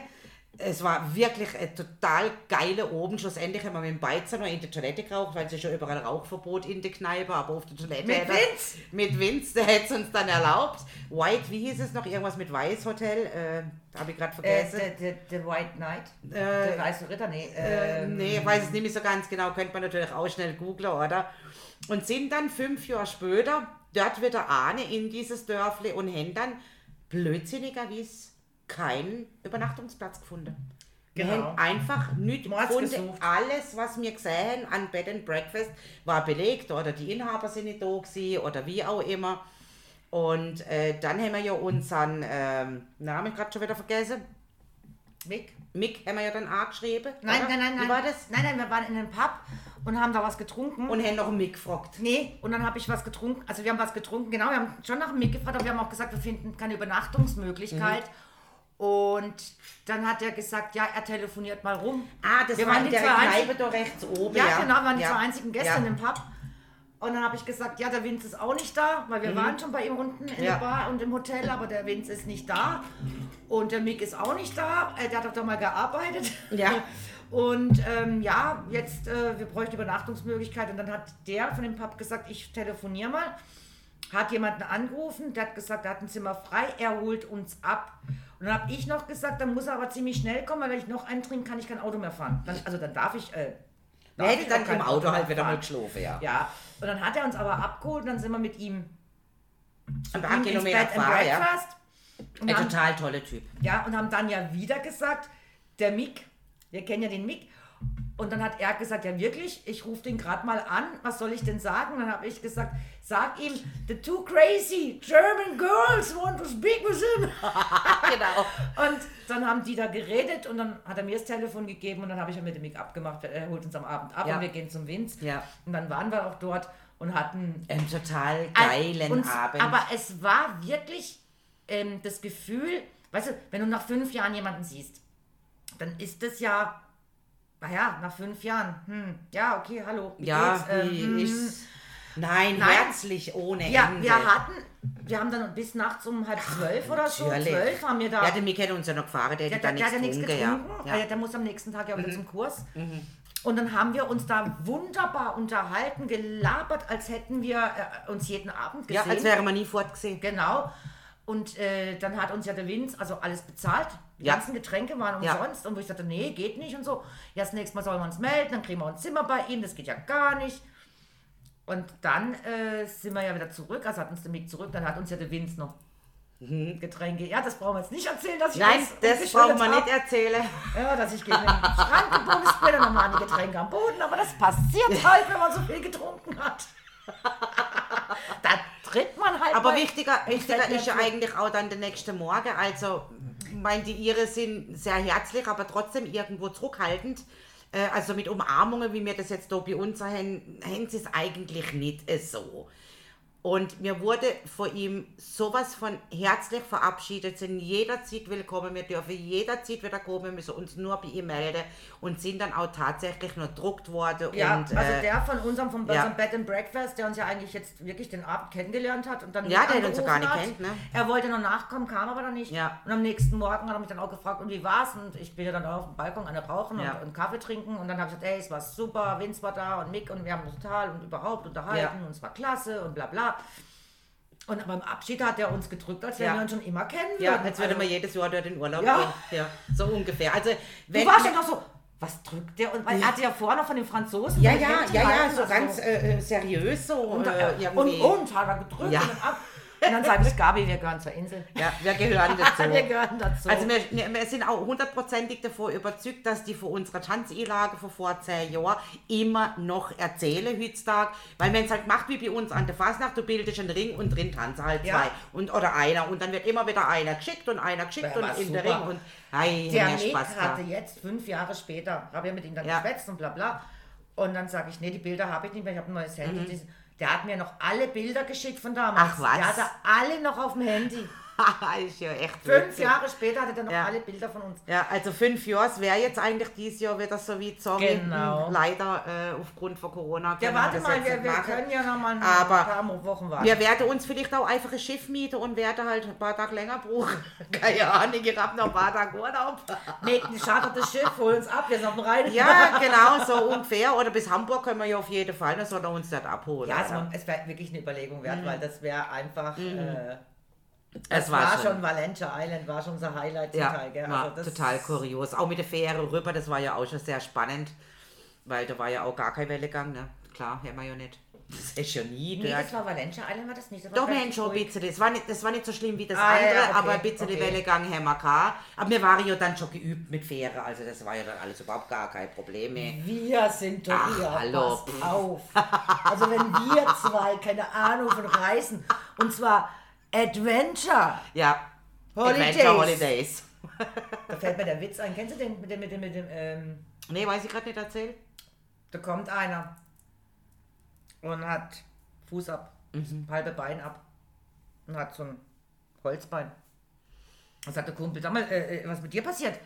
Speaker 1: Es war wirklich ein total geiler Abend. Schlussendlich haben wir mit dem Beizer noch in der Toilette geraucht, weil es ist ja überall Rauchverbot in der Kneipe, aber auf der Toilette.
Speaker 2: Mit Vince?
Speaker 1: Mit Vince, der hätte es uns dann erlaubt. White, wie hieß es noch? Irgendwas mit Weiß Hotel? Äh, Habe ich gerade
Speaker 2: Äh,
Speaker 1: vergessen.
Speaker 2: der White Knight.
Speaker 1: Äh,
Speaker 2: der weiße Ritter, nee.
Speaker 1: Äh,
Speaker 2: ähm,
Speaker 1: nee, ich weiß es nicht mehr so ganz genau, könnte man natürlich auch schnell googlen, oder? Und sind dann fünf Jahre später dort wieder Ahne in dieses Dörfli und haben dann blödsinnigerweise keinen Übernachtungsplatz gefunden. Wir
Speaker 2: Genau.
Speaker 1: haben einfach nichts gefunden. Alles, was wir gesehen haben an Bed and Breakfast, war belegt oder die Inhaber sind nicht da gewesen oder wie auch immer. Und äh, dann haben wir ja unseren ähm, Namen gerade schon wieder vergessen.
Speaker 2: Mick?
Speaker 1: Mick haben wir ja dann angeschrieben.
Speaker 2: Nein,
Speaker 1: oder?
Speaker 2: nein, nein, nein.
Speaker 1: Wie war das?
Speaker 2: Nein, nein, wir waren in einem Pub und haben da was getrunken.
Speaker 1: Und haben noch einen Mick gefragt.
Speaker 2: Nee, und dann habe ich was getrunken. Also wir haben was getrunken, genau, wir haben schon nach dem Mick gefragt, aber wir haben auch gesagt, wir finden keine Übernachtungsmöglichkeit.
Speaker 1: Mhm.
Speaker 2: Und dann hat er gesagt, ja, er telefoniert mal rum.
Speaker 1: Ah, das
Speaker 2: Wir
Speaker 1: war
Speaker 2: waren die
Speaker 1: der Kneipe da rechts oben.
Speaker 2: Ja,
Speaker 1: Ja,
Speaker 2: genau, wir waren die
Speaker 1: ja.
Speaker 2: zwei einzigen Gäste
Speaker 1: ja.
Speaker 2: in dem Pub. Und dann habe ich gesagt, ja, der Vince ist auch nicht da, weil wir waren schon bei ihm unten in
Speaker 1: Mhm.
Speaker 2: Der Bar und im Hotel, aber der Vince ist nicht da. Und der Mick ist auch nicht da. Äh, der hat doch da mal gearbeitet.
Speaker 1: Ja.
Speaker 2: Und ähm, ja, jetzt, äh, wir bräuchten Übernachtungsmöglichkeit. Und dann hat der von dem Pub gesagt, ich telefoniere mal. Hat jemanden angerufen, der hat gesagt, er hat ein Zimmer frei, er holt uns ab. Und dann habe ich noch gesagt, dann muss er aber ziemlich schnell kommen, weil wenn ich noch einen trinken kann, ich kein Auto mehr fahren. Dann, also dann darf ich... Äh, darf
Speaker 1: hätten
Speaker 2: ich
Speaker 1: dann im Auto halt
Speaker 2: mehr
Speaker 1: wieder mal geschlafen, ja.
Speaker 2: Ja, und dann hat er uns aber abgeholt und dann sind wir mit ihm
Speaker 1: Ein paar
Speaker 2: ins
Speaker 1: Kilometer
Speaker 2: Bed and
Speaker 1: fahren, ja.
Speaker 2: Und
Speaker 1: Ein
Speaker 2: haben,
Speaker 1: total toller Typ.
Speaker 2: ja, und haben dann ja wieder gesagt, der Mick, wir kennen ja den Mick, und dann hat er gesagt, ja wirklich, ich rufe den gerade mal an, was soll ich denn sagen? Und dann habe ich gesagt, sag ihm, the two crazy German girls want to speak with him.
Speaker 1: genau.
Speaker 2: Und dann haben die da geredet und dann hat er mir das Telefon gegeben und dann habe ich ja mit dem Mick abgemacht, er holt uns am Abend ab
Speaker 1: Ja.
Speaker 2: und wir gehen zum Vince.
Speaker 1: Ja.
Speaker 2: Und dann waren wir auch dort und hatten
Speaker 1: Ein total geilen
Speaker 2: und,
Speaker 1: Abend.
Speaker 2: Aber es war wirklich ähm, das Gefühl, weißt du, wenn du nach fünf Jahren jemanden siehst, dann ist es ja, naja, nach fünf Jahren, hm, ja, okay, hallo. wie
Speaker 1: ja,
Speaker 2: geht's? Ähm,
Speaker 1: wie
Speaker 2: hm,
Speaker 1: ist. Nein,
Speaker 2: Nein.
Speaker 1: herzlich ohne
Speaker 2: ja,
Speaker 1: Ende.
Speaker 2: wir hatten, wir haben dann bis nachts um halb zwölf oder so,
Speaker 1: natürlich.
Speaker 2: zwölf haben wir da.
Speaker 1: Ja, der hätte uns ja noch gefahren, der
Speaker 2: Der, der, der hat ja
Speaker 1: nichts getrunken. Ja.
Speaker 2: Ja.
Speaker 1: Ja.
Speaker 2: Der muss am nächsten Tag ja wieder zum Kurs. Und dann haben wir uns da wunderbar unterhalten, gelabert, als hätten wir äh, uns jeden Abend
Speaker 1: ja,
Speaker 2: gesehen.
Speaker 1: als wäre man nie fortgesehen.
Speaker 2: Genau. Und äh, dann hat uns ja der Vince also alles bezahlt. Die
Speaker 1: Ja.
Speaker 2: ganzen Getränke waren
Speaker 1: Ja.
Speaker 2: umsonst. Und wo ich sagte, nee, geht nicht und so. Ja, das nächste Mal sollen wir uns melden, dann kriegen wir ein Zimmer bei ihm, das geht ja gar nicht. Und dann äh, sind wir ja wieder zurück, also hat uns der Mick zurück, dann hat uns ja der Vince noch Getränke. Ja, das brauchen wir jetzt nicht erzählen, dass ich
Speaker 1: Mhm. Nein, das brauchen wir nicht erzählen.
Speaker 2: Ja, dass ich gegen den Schrank gebumst bin und waren die Getränke am Boden, aber das passiert halt, wenn man so viel getrunken hat. da tritt man halt
Speaker 1: Aber wichtiger, wichtiger ist ja eigentlich auch dann der nächste Morgen. Also, ich meine, die Ihre sind sehr herzlich, aber trotzdem irgendwo zurückhaltend. Äh, Also mit Umarmungen, wie wir das jetzt da bei uns haben, sie es eigentlich nicht so. Und mir wurde von ihm sowas von herzlich verabschiedet, sind jederzeit willkommen, wir dürfen jederzeit wieder kommen, wir müssen uns nur bei ihm melden und sind dann auch tatsächlich nur gedruckt worden.
Speaker 2: Ja,
Speaker 1: und,
Speaker 2: also
Speaker 1: äh,
Speaker 2: der von unserem, von
Speaker 1: ja.
Speaker 2: Bed and Breakfast, der uns ja eigentlich jetzt wirklich den Abend kennengelernt hat und dann
Speaker 1: Ja, der uns ja gar nicht
Speaker 2: angerufen
Speaker 1: kennt, ne?
Speaker 2: Er wollte noch nachkommen, kam aber dann nicht.
Speaker 1: Ja.
Speaker 2: Und am nächsten Morgen hat er mich dann auch gefragt, und wie war's? Und ich bin ja dann auf dem Balkon an der Rauchen
Speaker 1: Ja.
Speaker 2: und, und Kaffee trinken und dann habe ich gesagt, ey, es war super, Vince war da und Mick und wir haben uns total und überhaupt unterhalten und es war klasse und bla bla. Und beim Abschied hat er uns gedrückt, als wenn
Speaker 1: Ja.
Speaker 2: wir uns schon immer kennen
Speaker 1: Ja,
Speaker 2: würden.
Speaker 1: jetzt würde
Speaker 2: Also-
Speaker 1: man jedes Jahr dort in Urlaub
Speaker 2: Ja.
Speaker 1: gehen. Ja, so ungefähr. Also, wenn
Speaker 2: Du warst ja noch so, was drückt der? Und weil er hatte ja vorher noch von den Franzosen.
Speaker 1: ja, ja, ja, ja, so ganz äh, äh, seriös so
Speaker 2: Und,
Speaker 1: äh,
Speaker 2: und,
Speaker 1: irgendwie.
Speaker 2: und hat er gedrückt
Speaker 1: Ja.
Speaker 2: und dann ab. Und dann sage ich, Gabi, wir gehören zur Insel.
Speaker 1: Ja, wir gehören dazu.
Speaker 2: wir gehören dazu.
Speaker 1: Also wir, wir sind auch hundertprozentig davon überzeugt, dass die von unserer Tanzeinlage von vor zehn Jahren immer noch erzählen heutzutage. Weil wenn es halt macht wie bei uns an der Fasnacht, du bildest einen Ring und drin tanzen halt
Speaker 2: Ja.
Speaker 1: zwei. Und, oder einer. Und dann wird immer wieder einer geschickt und einer geschickt
Speaker 2: Ja,
Speaker 1: und in der
Speaker 2: super.
Speaker 1: Ring. Und hey,
Speaker 2: der
Speaker 1: Spaß
Speaker 2: hatte jetzt fünf Jahre später, habe ja mit ihm dann
Speaker 1: Ja.
Speaker 2: geschwätzt und bla bla. Und dann sage ich, nee, die Bilder habe ich nicht mehr, ich habe ein neues Handy.
Speaker 1: Mhm.
Speaker 2: Der hat mir noch alle Bilder geschickt von damals.
Speaker 1: Ach, was?
Speaker 2: Der hatte alle noch auf dem Handy.
Speaker 1: ist ja echt
Speaker 2: Fünf
Speaker 1: witzig.
Speaker 2: Jahre später hatte er noch
Speaker 1: Ja.
Speaker 2: alle Bilder von uns.
Speaker 1: Ja, also fünf Jahre, es wäre jetzt eigentlich dieses Jahr wieder so wie Zombie.
Speaker 2: Genau.
Speaker 1: Leider äh, aufgrund von Corona.
Speaker 2: Ja, warte
Speaker 1: das
Speaker 2: mal, wir, wir können ja noch mal ein paar Wochen warten.
Speaker 1: Wir werden uns vielleicht auch einfach ein Schiff mieten und werden halt ein paar Tage länger brauchen. Keine Ahnung, ich hab noch ein paar Tage Urlaub.
Speaker 2: Nee, die chartert das Schiff, hol uns ab, wir sind auf dem Rhein.
Speaker 1: Ja, genau, so ungefähr. Oder bis Hamburg können wir ja auf jeden Fall, dann soll er uns dort abholen.
Speaker 2: Ja, es, war- es wäre wirklich eine Überlegung wert, weil das wäre einfach. Äh,
Speaker 1: es war,
Speaker 2: war,
Speaker 1: schon.
Speaker 2: schon Valencia Island, war schon unser Highlight
Speaker 1: ja,
Speaker 2: Teil. Gell? Also das-
Speaker 1: total kurios. Auch mit der Fähre rüber, das war ja auch schon sehr spannend. Weil da war ja auch gar kein Wellegang, ne? Klar, haben wir ja nicht. Das ist ja nie
Speaker 2: Nee, das war Valencia Island, war das nicht? Das war
Speaker 1: Doch, wir haben schon ein bisschen. Das war nicht, das war nicht so schlimm wie das
Speaker 2: Ah,
Speaker 1: andere,
Speaker 2: ja, okay,
Speaker 1: aber ein bisschen
Speaker 2: okay.
Speaker 1: Wellegang haben wir gehabt. Aber wir waren ja dann schon geübt mit Fähre, also das war ja dann alles überhaupt gar kein Problem mehr.
Speaker 2: Wir sind doch
Speaker 1: Ach,
Speaker 2: hier,
Speaker 1: hallo.
Speaker 2: passt auf. Also wenn wir zwei keine Ahnung von Reisen, und zwar Adventure,
Speaker 1: Ja.
Speaker 2: Holidays.
Speaker 1: Adventure Holidays.
Speaker 2: da fällt mir der Witz ein. Kennst du den mit dem, mit dem, mit dem, ähm,
Speaker 1: Nee, weiß ich gerade nicht erzählt.
Speaker 2: da kommt einer und hat Fuß ab, halbe Bein ab und hat so ein Holzbein. Dann sagt der Kumpel, sag mal, äh, äh, was mit dir passiert?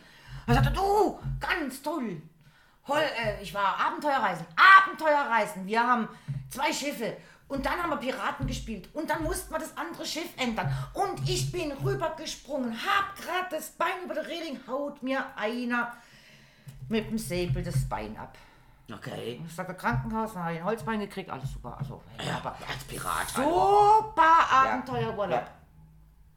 Speaker 2: Dann sagt er, du, ganz toll. Hol, äh, ich war Abenteuerreisen, Abenteuerreisen. Wir haben zwei Schiffe und dann haben wir Piraten gespielt und dann mussten wir das andere Schiff ändern. Und ich bin rübergesprungen, hab grad das Bein über der Reling, haut mir einer mit dem Säbel das Bein ab.
Speaker 1: Okay.
Speaker 2: Ich der Krankenhaus, dann habe ich ein Holzbein gekriegt, alles super. Also, ja, aber
Speaker 1: Als Pirat.
Speaker 2: super Abenteuerurlaub.
Speaker 1: Ja.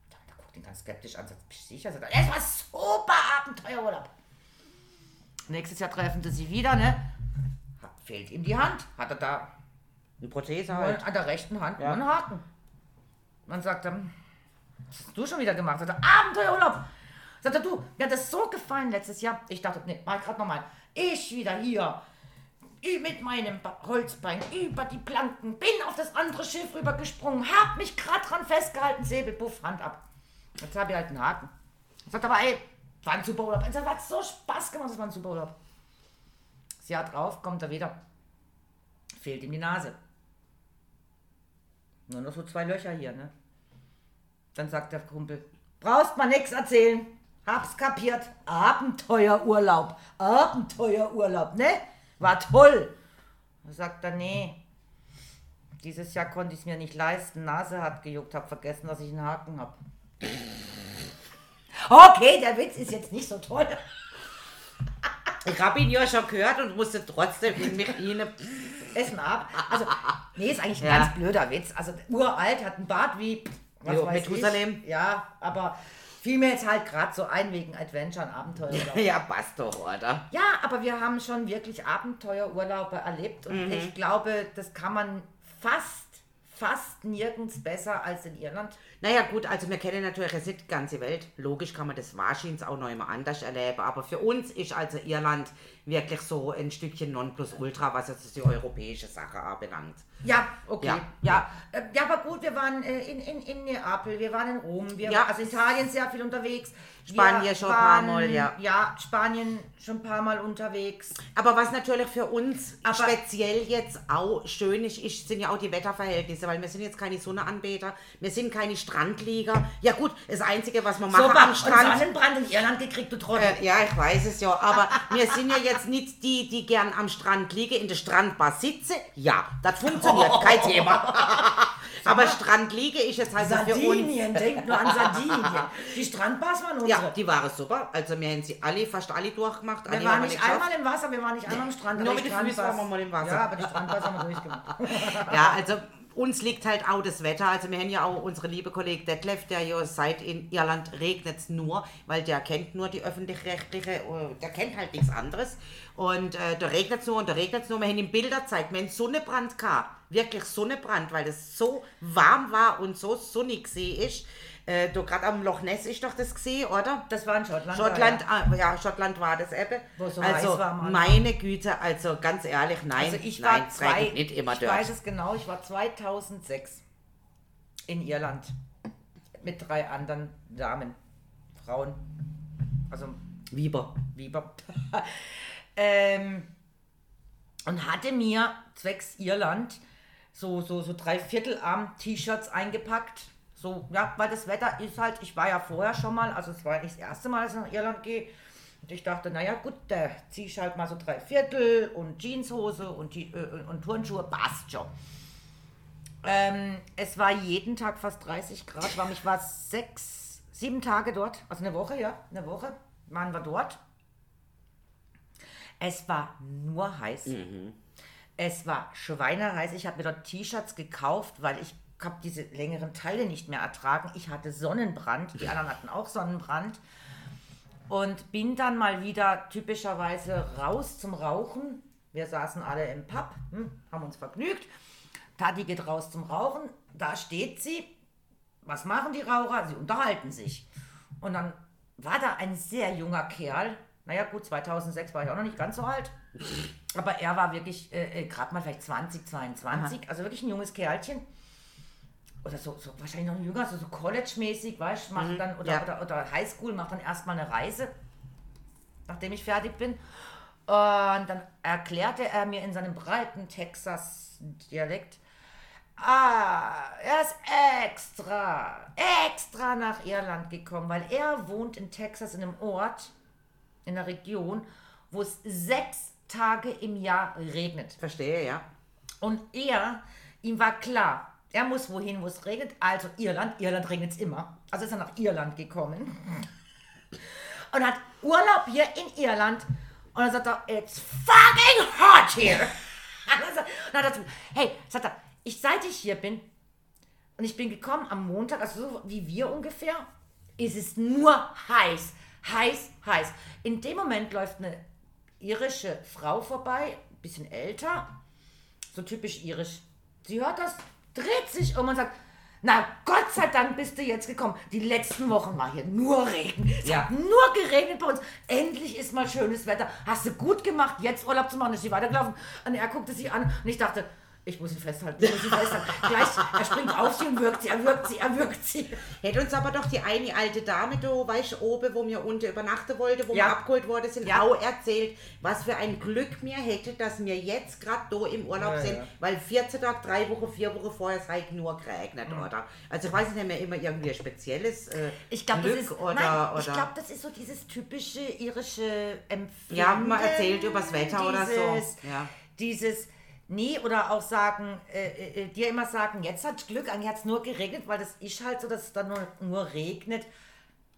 Speaker 2: Da, da guckt ihn ganz skeptisch an, sagt, bist du sicher? Sagt er, es war super Abenteuerurlaub. Nächstes Jahr treffen sie sich wieder, ne? Fehlt ihm die Hand. Hat er da
Speaker 1: Eine Prothese halt.
Speaker 2: an der rechten Hand
Speaker 1: Ja.
Speaker 2: nur einen Haken. Man sagt er, was hast du schon wieder gemacht? Sagt er, Abenteuerurlaub. Sagt er, du, mir hat das so gefallen letztes Jahr. Ich dachte, nee, mach gerade nochmal. Ich wieder hier mit meinem Holzbein über die Planken, bin auf das andere Schiff rübergesprungen, hab mich gerade dran festgehalten, Säbel, puff, Hand ab. Jetzt habe ich halt einen Haken. Sagt aber, ey, war ein super Urlaub. Es hat so Spaß gemacht, es war ein super Urlaub. Das Jahr drauf kommt er wieder. Fehlt ihm die Nase. Nur noch so zwei Löcher hier, ne? Dann sagt der Kumpel, brauchst mal nix erzählen. Hab's kapiert. Abenteuerurlaub. Abenteuerurlaub, ne? War toll. Dann sagt er, nee. Dieses Jahr konnte ich es mir nicht leisten. Nase hat gejuckt, hab vergessen, dass ich einen Haken hab. Okay, der Witz ist jetzt nicht so toll.
Speaker 1: Ich habe ihn ja schon gehört und musste trotzdem in mich hinein.
Speaker 2: Essen ab. Also, nee, ist eigentlich ein
Speaker 1: Ja.
Speaker 2: ganz blöder Witz. Also, uralt, hat einen Bart wie, was
Speaker 1: Jo,
Speaker 2: weiß
Speaker 1: Methusalem.
Speaker 2: ich. Ja, aber fiel mir jetzt halt gerade so ein wegen Adventure und Abenteuerurlaub.
Speaker 1: Ja, passt doch, oder?
Speaker 2: ja, aber wir haben schon wirklich Abenteuerurlaube erlebt und ich glaube, das kann man fast, fast nirgends besser als in Irland.
Speaker 1: Naja, gut, also wir kennen natürlich jetzt nicht die ganze Welt. Logisch kann man das wahrscheinlich auch noch immer anders erleben. Aber für uns ist also Irland wirklich so ein Stückchen Nonplusultra, was jetzt die europäische Sache anbelangt.
Speaker 2: Ja, okay.
Speaker 1: Ja.
Speaker 2: Ja, ja. ja aber gut, wir waren äh, in, in, in Neapel, wir waren in Rom, wir
Speaker 1: Ja.
Speaker 2: waren also Italien sehr viel unterwegs.
Speaker 1: Spanien
Speaker 2: wir
Speaker 1: schon ein paar Mal, ja.
Speaker 2: Ja, Spanien schon ein paar Mal unterwegs.
Speaker 1: Aber was natürlich für uns
Speaker 2: Aber-
Speaker 1: speziell jetzt auch schön ist, ist, sind ja auch die Wetterverhältnisse, weil wir sind jetzt keine Sonneanbeter, wir sind keine Strandlieger. Ja gut, das Einzige, was wir machen
Speaker 2: Super,
Speaker 1: am Strand...
Speaker 2: Sonnenbrand in Irland gekriegt, du Trottel.
Speaker 1: Äh, ja, ich weiß es ja, aber wir sind ja jetzt nicht die, die gern am Strand liegen, in der Strandbar sitze. Ja, das funktioniert, kein Thema. aber Strand liege ist jetzt halt so für uns.
Speaker 2: Sardinien, denk nur an Sardinien. Die Strandbars waren unsere.
Speaker 1: Ja, die waren super. Also wir haben sie alle, fast alle durchgemacht.
Speaker 2: wir
Speaker 1: alle
Speaker 2: waren nicht einmal im Wasser, wir waren nicht einmal am Strand.
Speaker 1: Nur mit den Füßen waren wir mal im Wasser.
Speaker 2: Ja, aber die Strandbars haben wir durchgemacht.
Speaker 1: Ja, also uns liegt halt auch das Wetter. Also wir haben ja auch unsere liebe Kollege Detlef, der ja seit in Irland regnet nur, weil der kennt nur die öffentlich-rechtliche, äh, der kennt halt nichts anderes. Und äh, da regnet es nur und da regnet es nur. Wir haben ihm Bilder gezeigt, wir haben Sonnenbrand gehabt. Wirklich Sonnenbrand, weil es so warm war und so sonnig see ist. Äh, gerade am Loch Ness ist doch das gesehen, oder?
Speaker 2: Das war in Schottland.
Speaker 1: Schottland,
Speaker 2: ja.
Speaker 1: ah, ja, Schottland war das eben.
Speaker 2: So
Speaker 1: also meine Güte, also ganz ehrlich, nein,
Speaker 2: Also ich
Speaker 1: nein,
Speaker 2: war zwei,
Speaker 1: nicht immer
Speaker 2: ich
Speaker 1: dort.
Speaker 2: weiß es genau, ich war 2006 in Irland mit drei anderen Damen, Frauen, also
Speaker 1: Wieber.
Speaker 2: Weber. ähm, und hatte mir zwecks Irland so, so, so drei Viertelarm-T-Shirts eingepackt. So, ja, weil das Wetter ist halt, ich war ja vorher schon mal, also es war nicht das erste Mal, dass ich nach Irland gehe. Und ich dachte, naja gut, da ziehe ich halt mal so drei Viertel und Jeanshose und, die, äh, und Turnschuhe, passt schon. Ähm, es war jeden Tag fast 30 Grad warm. Ich war sechs, sieben Tage dort, also eine Woche, ja, eine Woche waren wir dort. Es war nur heiß. Es war schweineheiß. Ich habe mir dort T-Shirts gekauft, weil ich habe diese längeren Teile nicht mehr ertragen. Ich hatte Sonnenbrand, die anderen hatten auch Sonnenbrand. Und bin dann mal wieder typischerweise raus zum Rauchen. Wir saßen alle im Pub, hm, haben uns vergnügt. Tati geht raus zum Rauchen. Da steht sie. Was machen die Raucher? Sie unterhalten sich. Und dann war da ein sehr junger Kerl. Naja, gut, 2006 war ich auch noch nicht ganz so alt. Aber er war wirklich äh, äh, gerade mal vielleicht 20, 22. Also wirklich ein junges Kerlchen. Oder so, so wahrscheinlich noch jünger, so, so College-mäßig, weißt du, macht dann, oder,
Speaker 1: ja.
Speaker 2: oder, oder Highschool, macht dann erstmal eine Reise, nachdem ich fertig bin. Und dann erklärte er mir in seinem breiten Texas-Dialekt, ah, er ist extra, extra nach Irland gekommen, weil er wohnt in Texas in einem Ort, in einer Region, wo es sechs Tage im Jahr regnet.
Speaker 1: Verstehe, ja.
Speaker 2: Und er, ihm war klar, er muss wohin, wo es regnet. Also Irland, Irland regnet es immer. Also ist er nach Irland gekommen und hat Urlaub hier in Irland. Und dann sagt er, it's fucking hot here. Sagt- und dann hat er hey, sagt er, ich seit ich hier bin und ich bin gekommen am Montag, also so wie wir ungefähr, ist es nur heiß, heiß, heiß. In dem Moment läuft eine irische Frau vorbei, bisschen älter, so typisch irisch. Sie hört das, dreht sich um und sagt, na Gott sei Dank bist du jetzt gekommen. Die letzten Wochen war hier nur Regen. Es
Speaker 1: Ja.
Speaker 2: hat nur geregnet bei uns. Endlich ist mal schönes Wetter. Hast du gut gemacht, jetzt Urlaub zu machen. Ist sie weitergelaufen. Und er guckte sie an und ich dachte, ich muss ihn festhalten, ich muss ihn festhalten. Gleich, er springt auf sie und wirkt sie, er wirkt sie, er wirkt sie.
Speaker 1: Hätte uns aber doch die eine alte Dame da, weißt du, oben, wo wir unten übernachten wollten, wo
Speaker 2: Ja.
Speaker 1: wir abgeholt worden sind,
Speaker 2: Ja.
Speaker 1: auch erzählt, was für ein Glück mir hätte, dass wir jetzt gerade da im Urlaub
Speaker 2: Ja,
Speaker 1: sind,
Speaker 2: ja.
Speaker 1: weil 14 Tage, drei Wochen, vier Wochen vorher es halt nur geregnet, oder? Also ich weiß nicht mehr immer irgendwie ein spezielles äh,
Speaker 2: Ich glaube, das
Speaker 1: Glück
Speaker 2: ist,
Speaker 1: oder,
Speaker 2: nein,
Speaker 1: oder
Speaker 2: ich glaube, das ist so dieses typische irische Empfinden.
Speaker 1: Ja, man erzählt übers Wetter oder so,
Speaker 2: dieses-
Speaker 1: ja.
Speaker 2: Dieses, nee, oder auch sagen, äh, äh, äh, dir immer sagen, jetzt hat Glück, eigentlich hat es nur geregnet, weil das ist halt so, dass es dann nur, nur regnet.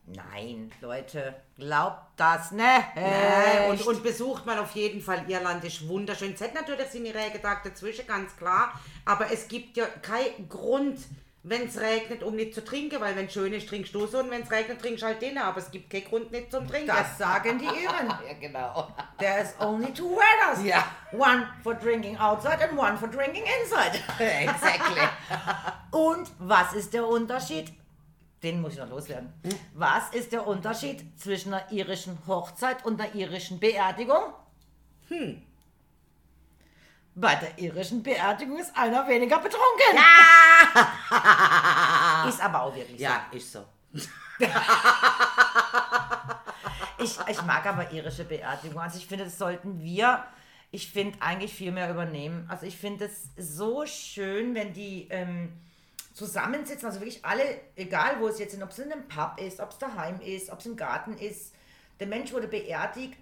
Speaker 2: Nein, Leute, glaubt das.
Speaker 1: Äh, und, und besucht mal auf jeden Fall Irland, ist wunderschön. Es hat natürlich seine Regentage dazwischen, ganz klar. Aber es gibt ja keinen Grund, wenn es regnet, um nicht zu trinken, weil wenn es schön ist, trinkst du so und wenn es regnet, trinkst du halt den. Aber es gibt keinen Grund nicht zum Trinken.
Speaker 2: das sagen die Iren.
Speaker 1: ja, genau.
Speaker 2: There's only two weathers.
Speaker 1: Ja.
Speaker 2: One for drinking outside and one for drinking inside.
Speaker 1: exactly.
Speaker 2: Und was ist der Unterschied? Den muss ich noch loswerden. Was ist der Unterschied zwischen einer irischen Hochzeit und einer irischen Beerdigung? Hm. Bei der irischen Beerdigung ist einer weniger betrunken. Ist aber auch wirklich
Speaker 1: Ja, ist so.
Speaker 2: so. Ich, ich mag aber irische Beerdigung. Also ich finde, das sollten wir, ich finde, eigentlich viel mehr übernehmen. Also ich finde es so schön, wenn die ähm, zusammensitzen, also wirklich alle, egal wo es jetzt sind, ob es in einem Pub ist, ob es daheim ist, ob es im Garten ist, der Mensch wurde beerdigt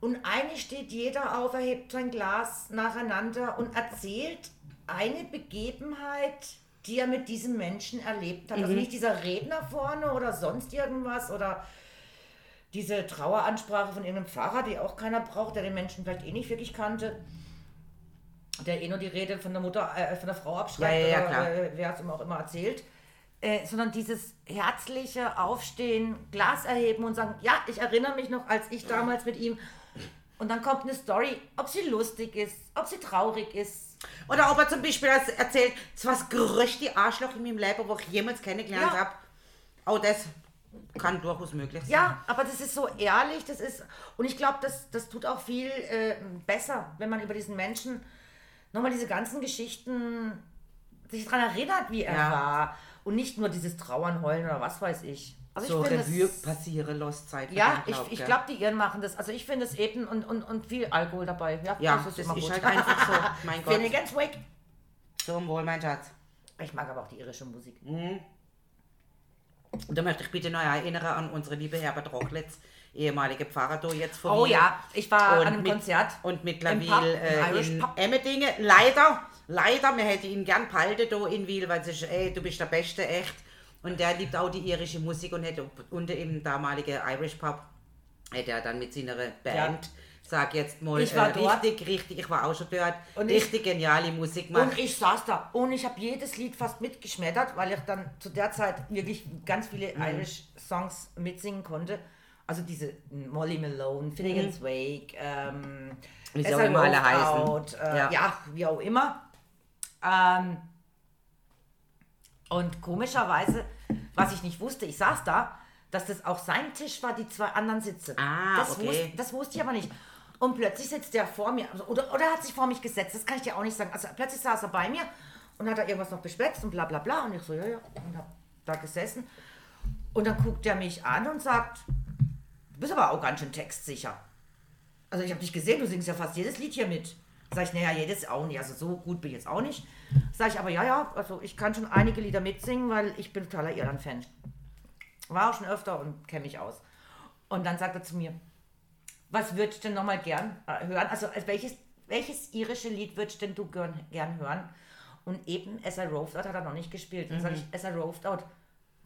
Speaker 2: und eigentlich steht jeder auf, erhebt sein Glas nacheinander und erzählt eine Begebenheit, die er mit diesem Menschen erlebt hat. Also nicht dieser Redner vorne oder sonst irgendwas oder diese Traueransprache von irgendeinem Pfarrer, die auch keiner braucht, der den Menschen vielleicht eh nicht wirklich kannte. der eh nur die Rede von der Mutter, äh, von der Frau abschreibt,
Speaker 1: Ja, ja,
Speaker 2: oder äh, wer es ihm auch immer erzählt. Äh, sondern dieses herzliche Aufstehen, Glas erheben und sagen, ja, ich erinnere mich noch, als ich damals mit ihm. Und dann kommt eine Story, ob sie lustig ist, ob sie traurig ist.
Speaker 1: Oder ob er zum Beispiel erzählt, das war das größte Arschloch in meinem Leben, wo ich jemals kennengelernt
Speaker 2: Ja.
Speaker 1: habe. Auch das kann durchaus möglich sein.
Speaker 2: Ja, aber das ist so ehrlich, das ist, und ich glaube, das, das tut auch viel äh, besser, wenn man über diesen Menschen nochmal diese ganzen Geschichten sich daran erinnert, wie er
Speaker 1: Ja.
Speaker 2: war. Und nicht nur dieses Trauern, Heulen oder was weiß ich. Also
Speaker 1: so
Speaker 2: finde
Speaker 1: Revue passieren lässt Zeit.
Speaker 2: Ja, ich,
Speaker 1: glaubt,
Speaker 2: ich glaube, die Iren machen das. Also ich finde es eben und, und, und viel Alkohol dabei. Ja,
Speaker 1: Ja, das ist halt einfach so. Mein Gott.
Speaker 2: Finnegan's Wake.
Speaker 1: Zum Wohl, mein Schatz.
Speaker 2: Ich mag aber auch die irische Musik.
Speaker 1: Und da möchte ich bitte noch erinnern an unsere liebe Herbert Rochlitz, ehemalige Pfarrer da jetzt von
Speaker 2: Oh
Speaker 1: mir.
Speaker 2: ja, ich war
Speaker 1: Und
Speaker 2: an einem
Speaker 1: mit-
Speaker 2: Konzert.
Speaker 1: Und mittlerweile äh, in. Emmendingen. Leider, leider, wir hätten ihn gern behalten da in Wiel, weil es ist, ey, du bist der Beste, echt. Und der liebt auch die irische Musik und hätte unter im damaligen Irish Pub, hätte er dann mit seiner Band, sag jetzt mal,
Speaker 2: Ich war
Speaker 1: äh,
Speaker 2: dort.
Speaker 1: richtig, richtig, ich war auch schon dort,
Speaker 2: Und ich-
Speaker 1: richtig geniale Musik gemacht.
Speaker 2: Und ich saß da und ich habe jedes Lied fast mitgeschmettert, weil ich dann zu der Zeit wirklich ganz viele
Speaker 1: Mhm.
Speaker 2: Irish Songs mitsingen konnte. Also diese Molly Malone, Finnegan's Wake, ähm,
Speaker 1: Mhm. Wie sie auch immer alle heißen.
Speaker 2: Out, äh,
Speaker 1: Ja.
Speaker 2: ja. wie auch immer. Ähm, und komischerweise, was ich nicht wusste, ich saß da, dass das auch sein Tisch war, die zwei anderen Sitze.
Speaker 1: Ah,
Speaker 2: das,
Speaker 1: okay.
Speaker 2: wusste, das wusste ich aber nicht. Und plötzlich sitzt der vor mir, also, oder, oder hat sich vor mich gesetzt, das kann ich dir auch nicht sagen. Also plötzlich saß er bei mir und hat da irgendwas noch beschwätzt und bla bla bla. Und ich so, ja, ja, und hab da gesessen. Und dann guckt er mich an und sagt, du bist aber auch ganz schön textsicher. Also ich habe dich gesehen, du singst ja fast jedes Lied hier mit. Sag ich, naja, jedes auch nicht. Also so gut bin ich jetzt auch nicht. Sag ich, aber ja, ja, also ich kann schon einige Lieder mitsingen, weil ich bin totaler Irland-Fan. War auch schon öfter und kenne mich aus. Und dann sagt er zu mir, was würdest du denn nochmal gern äh, hören? Also als welches, welches irische Lied würdest denn du gern, gern hören? Und eben As I Roved Out hat er noch nicht gespielt. Dann sage ich, As I Roved Out.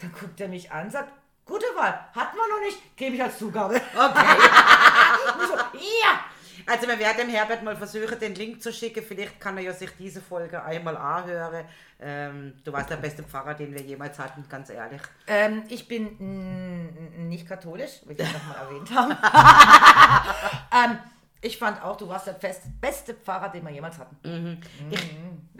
Speaker 2: Dann guckt er mich an, sagt, gute Wahl, hatten wir noch nicht, gebe ich als Zugabe.
Speaker 1: Okay.
Speaker 2: So, ja!
Speaker 1: Also wir werden dem Herbert mal versuchen, den Link zu schicken. Vielleicht kann er ja sich diese Folge einmal anhören. Ähm, du warst der beste Pfarrer, den wir jemals hatten, ganz ehrlich.
Speaker 2: Ähm, ich bin nicht katholisch, will ich das nochmal erwähnt haben. ähm, ich fand auch, du warst der beste Pfarrer, den wir jemals hatten. Mhm.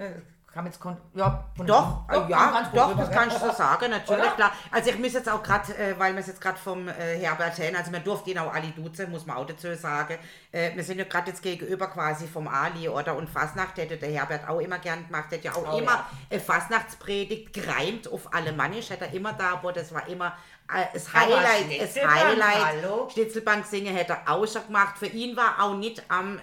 Speaker 2: Äh, Kam jetzt kon ja, von
Speaker 1: Doch, äh, ja, doch, das kannst du so sagen, natürlich,
Speaker 2: Oder?
Speaker 1: klar. Also ich muss jetzt auch gerade, äh, weil wir es jetzt gerade vom äh, Herbert haben, also wir durften ihn auch alle duzen, muss man auch dazu sagen. Äh, wir sind ja gerade jetzt gegenüber quasi vom Ali, oder? Und Fasnacht hätte der Herbert auch immer gern gemacht, hätte ja auch
Speaker 2: Oh,
Speaker 1: immer
Speaker 2: ja.
Speaker 1: äh, Fasnachtspredigt gereimt auf Alemannisch, hätte er immer da, aber das war immer äh, das Highlight, das Highlight.
Speaker 2: hallo?
Speaker 1: Schnitzelbank singen hätte er auch schon gemacht. Für ihn war auch nicht am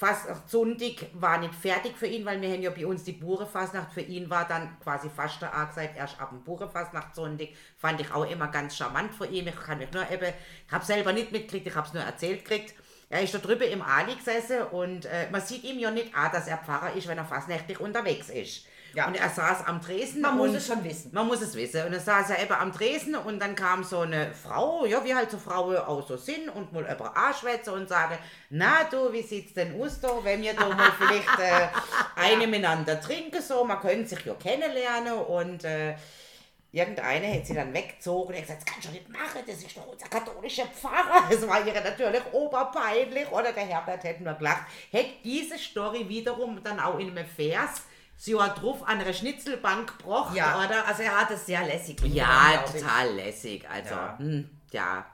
Speaker 1: äh, Sonntag war nicht fertig für ihn, weil wir haben ja bei uns die Burefastnacht. Für ihn war dann quasi fast der Argseid erst ab dem Burefastnacht Sonntag. Fand ich auch immer ganz charmant für ihn. Ich kann mich nur eben, ich habe selber nicht mitgekriegt, ich habe es nur erzählt gekriegt. Er ist da drüben im Ali gesessen und äh, man sieht ihm ja nicht an, dass er Pfarrer ist, wenn er fastnächtlich unterwegs ist.
Speaker 2: Ja.
Speaker 1: Und er saß am Tresen.
Speaker 2: Man muss es schon wissen.
Speaker 1: Man muss es wissen. Und dann saß er eben am Tresen und dann kam so eine Frau, ja, wie halt so Frauen auch so sind und mal über anschwätzen und sagen, na du, wie sieht's denn aus da, wenn wir da mal vielleicht äh, eine miteinander trinken, so, man könnte sich ja kennenlernen und äh, Irgendeine hätte sie dann weggezogen und gesagt, das kannst du nicht machen, das ist doch unser katholischer Pfarrer. Das war ihr natürlich oberpeinlich. Oder der Herbert hätte nur gelacht. Hätte diese Story wiederum dann auch in einem Vers, sie hat drauf an einer Schnitzelbank gebracht,
Speaker 2: Ja,
Speaker 1: oder?
Speaker 2: also er hat es sehr lässig. gemacht,
Speaker 1: Ja,
Speaker 2: glaub ich.
Speaker 1: total lässig. Also,
Speaker 2: Ja.
Speaker 1: hm, ja.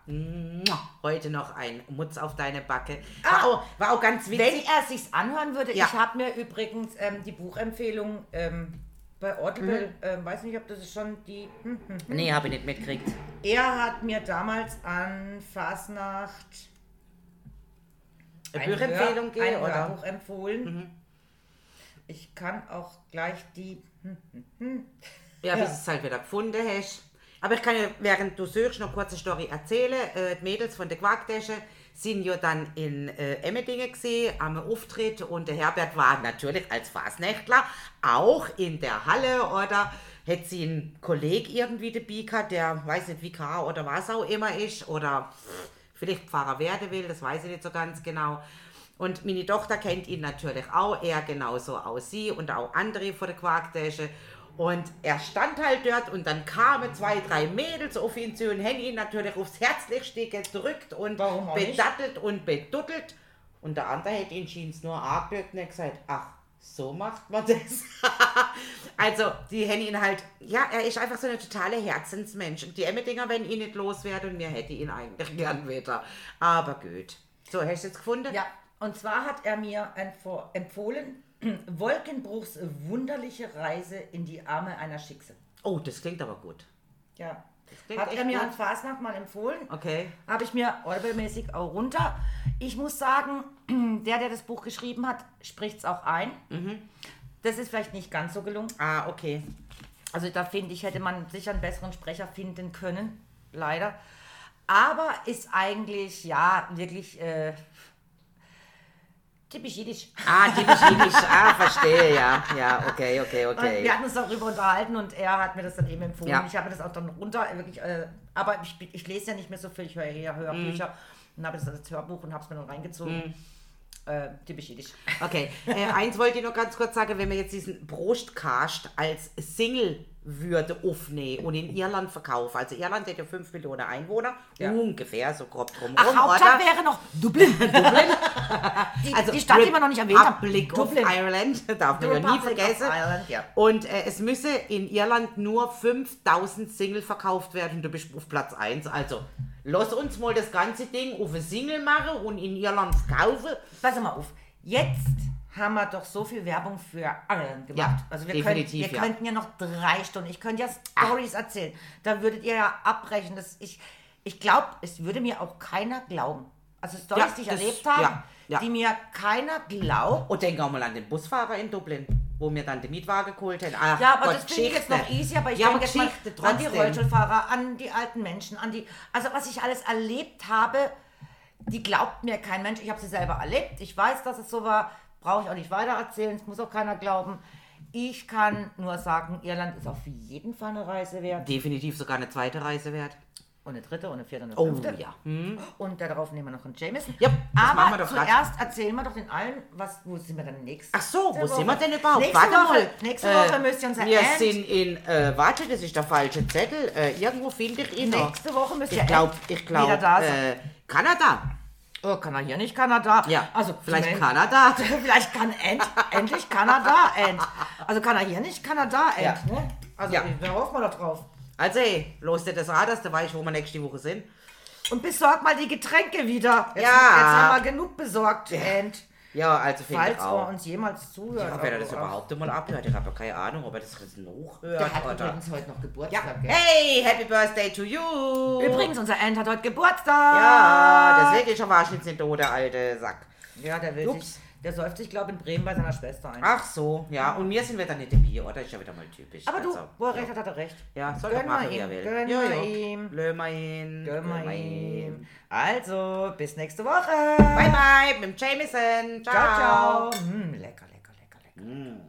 Speaker 1: Heute noch ein Mutz auf deine Backe.
Speaker 2: Ah.
Speaker 1: War, auch, war auch ganz
Speaker 2: Wenn
Speaker 1: witzig.
Speaker 2: er sich's anhören würde,
Speaker 1: Ja.
Speaker 2: ich habe mir übrigens ähm, die Buchempfehlung ähm, bei Audible, ähm, weiß nicht, ob das ist schon die. Hm, hm.
Speaker 1: Nee, habe ich nicht mitgekriegt.
Speaker 2: Er hat mir damals an Fasnacht
Speaker 1: Eine
Speaker 2: ein
Speaker 1: Buchempfehlung
Speaker 2: ein
Speaker 1: oder?
Speaker 2: Hörbuch empfohlen. Ich kann auch gleich die.
Speaker 1: Ja,
Speaker 2: Ja.
Speaker 1: bis du es halt wieder gefunden hast. Aber ich kann ja, während du suchst, noch kurz eine Story erzählen. Äh, die Mädels von der Quarktasche sind ja dann in äh, Emmendingen gesehen, am Auftritt und der Herbert war natürlich als Fasnächtler auch in der Halle oder hätte sie einen Kollegen irgendwie dabei gehabt, der weiß nicht, Vikar oder was auch immer ist oder vielleicht Pfarrer werden will, das weiß ich nicht so ganz genau. Und meine Tochter kennt ihn natürlich auch, er genauso aus sie und auch andere vor der Quarktasche. Und er stand halt dort und dann kamen zwei, drei Mädels auf ihn zu und haben ihn natürlich aufs Herzlichste gedrückt und
Speaker 2: nicht?
Speaker 1: bedattelt und beduttelt. Und der andere hätte ihn schien's nur angeguckt und hat gesagt, ach, so macht man das. also, die haben ihn halt, ja, er ist einfach so eine totale Herzensmensch. Und die Emmedinger, wenn ihn nicht loswerden und mir hätte ihn eigentlich gern wieder. Aber gut. So, hast du jetzt gefunden?
Speaker 2: Ja, und zwar hat er mir empf- empfohlen, Wolkenbruchs wunderliche Reise in die Arme einer Schickse.
Speaker 1: Oh, das klingt aber gut.
Speaker 2: Ja.
Speaker 1: klingt
Speaker 2: Hat er mir an Fasnacht mal empfohlen.
Speaker 1: Okay.
Speaker 2: Habe ich mir orgelmäßig auch runter. Ich muss sagen, der, der das Buch geschrieben hat, spricht es auch ein.
Speaker 1: Mhm.
Speaker 2: Das ist vielleicht nicht ganz so gelungen.
Speaker 1: Ah, okay.
Speaker 2: Also da finde ich, hätte man sicher einen besseren Sprecher finden können. Leider. Aber ist eigentlich, ja, wirklich äh, typisch jiddisch.
Speaker 1: Ah, die Chemisch. ah, verstehe, ja. Ja, okay, okay,
Speaker 2: Und
Speaker 1: okay.
Speaker 2: wir hatten uns darüber unterhalten und er hat mir das dann eben empfohlen.
Speaker 1: Ja.
Speaker 2: Ich habe das auch dann runter, wirklich, äh, aber ich, ich lese ja nicht mehr so viel, ich höre eher Hörbücher
Speaker 1: Mhm.
Speaker 2: und habe das als Hörbuch und habe es mir dann reingezogen. Äh, typisch jiddisch.
Speaker 1: Okay, äh, eins wollte ich noch ganz kurz sagen, wenn wir jetzt diesen Brustcast als Single würde aufnehmen und in Irland verkaufen. Also Irland hat ja 5 Millionen Einwohner,
Speaker 2: Ja.
Speaker 1: ungefähr, so grob drum
Speaker 2: Ach, Hauptstadt wäre noch Dublin. die,
Speaker 1: Also
Speaker 2: die Stadt, die wir noch nicht erwähnt haben.
Speaker 1: Of
Speaker 2: Dublin.
Speaker 1: Ireland, darf man ja nie vergessen.
Speaker 2: Ireland, ja.
Speaker 1: Und äh, es müsse in Irland nur 5000 Single verkauft werden, du bist auf Platz 1. Also, lass uns mal das ganze Ding auf eine Single machen und in Irland verkaufen.
Speaker 2: Pass mal auf. Jetzt haben wir doch so viel Werbung für Ireland gemacht.
Speaker 1: Ja,
Speaker 2: also wir, können, wir
Speaker 1: ja.
Speaker 2: könnten ja noch drei Stunden. Ich könnte ja Stories erzählen. Da würdet ihr ja abbrechen. Das, ich ich glaube, es würde mir auch keiner glauben. Also Stories,
Speaker 1: Ja,
Speaker 2: die ich
Speaker 1: das-
Speaker 2: erlebt habe, die mir keiner glaubt.
Speaker 1: Und denk auch mal an den Busfahrer in Dublin, wo mir dann den Mietwagen geholt haben. Ach,
Speaker 2: Ja, aber
Speaker 1: Gott,
Speaker 2: das finde ich jetzt noch easy, aber ich
Speaker 1: ja,
Speaker 2: denke jetzt mal an die. Rollstuhlfahrer, an die alten Menschen, an die, also was ich alles erlebt habe, die glaubt mir kein Mensch. Ich habe sie selber erlebt, ich weiß, dass es so war, brauche ich auch nicht weiter erzählen, es muss auch keiner glauben. Ich kann nur sagen, Irland ist auf jeden Fall eine Reise wert.
Speaker 1: Definitiv sogar eine zweite Reise wert.
Speaker 2: Und eine dritte und eine vierte und eine
Speaker 1: Oh,
Speaker 2: fünfte.
Speaker 1: ja.
Speaker 2: Und darauf nehmen wir noch einen Jameson.
Speaker 1: Ja,
Speaker 2: Aber
Speaker 1: doch grad.
Speaker 2: zuerst erzählen wir doch den allen, was, wo sind wir dann nächste
Speaker 1: Ach so, wo
Speaker 2: Woche?
Speaker 1: sind wir denn überhaupt?
Speaker 2: Nächste
Speaker 1: Warte
Speaker 2: Woche,
Speaker 1: mal.
Speaker 2: nächste
Speaker 1: Äh,
Speaker 2: Woche müsst ihr unser
Speaker 1: Wir
Speaker 2: End-
Speaker 1: sind in, äh, warte, das ist der falsche Zettel. Äh, irgendwo finde ich ihn noch.
Speaker 2: Nächste Woche müsst ihr
Speaker 1: Ich glaube,
Speaker 2: end-
Speaker 1: ich glaube,
Speaker 2: wieder da sein.
Speaker 1: äh, Kanada.
Speaker 2: Oh, kann er hier nicht Kanada?
Speaker 1: Ja,
Speaker 2: also
Speaker 1: vielleicht
Speaker 2: zum
Speaker 1: Kanada.
Speaker 2: Vielleicht kann end, endlich Kanada end. Also kann er hier nicht Kanada end,
Speaker 1: Ja.
Speaker 2: ne? Also
Speaker 1: Ja.
Speaker 2: da hoffen wir doch drauf.
Speaker 1: Also, hey, los dir das Rad, dass du weißt, wo wir nächste Woche sind.
Speaker 2: Und besorg mal die Getränke wieder. Jetzt,
Speaker 1: Ja.
Speaker 2: Jetzt haben wir genug besorgt, end.
Speaker 1: Ja, also finde ich
Speaker 2: Falls er
Speaker 1: auch.
Speaker 2: uns jemals zuhört.
Speaker 1: Ja, wenn er das überhaupt mal abhört, ich habe ja keine Ahnung, ob er das noch hört
Speaker 2: Der hat
Speaker 1: oder.
Speaker 2: übrigens heute noch
Speaker 1: Ja.
Speaker 2: Geburtstag. gell?
Speaker 1: Hey, Happy Birthday to you!
Speaker 2: Übrigens, unser End hat heute Geburtstag.
Speaker 1: Ja, deswegen ist er wahrscheinlich nicht da, der alte Sack.
Speaker 2: Ja, der will
Speaker 1: Ups.
Speaker 2: sich, der säuft sich, glaube ich, in Bremen bei seiner Schwester ein.
Speaker 1: Ach so, ja, und mir sind wir dann nicht dabei, oder? Ist ja wieder mal typisch.
Speaker 2: Aber du,
Speaker 1: also,
Speaker 2: wo er
Speaker 1: ja.
Speaker 2: recht hat, hat er recht.
Speaker 1: Ja, soll
Speaker 2: Gönn
Speaker 1: doch machen, wie er will.
Speaker 2: gönn mal
Speaker 1: ja.
Speaker 2: ihm.
Speaker 1: Löm mal ihn.
Speaker 2: Gönn mal ihm. Also, bis nächste Woche.
Speaker 1: Bye, bye, mit dem Jameson. Ciao.
Speaker 2: Ciao, ciao. Mm, lecker, lecker, lecker, lecker.
Speaker 1: Mm.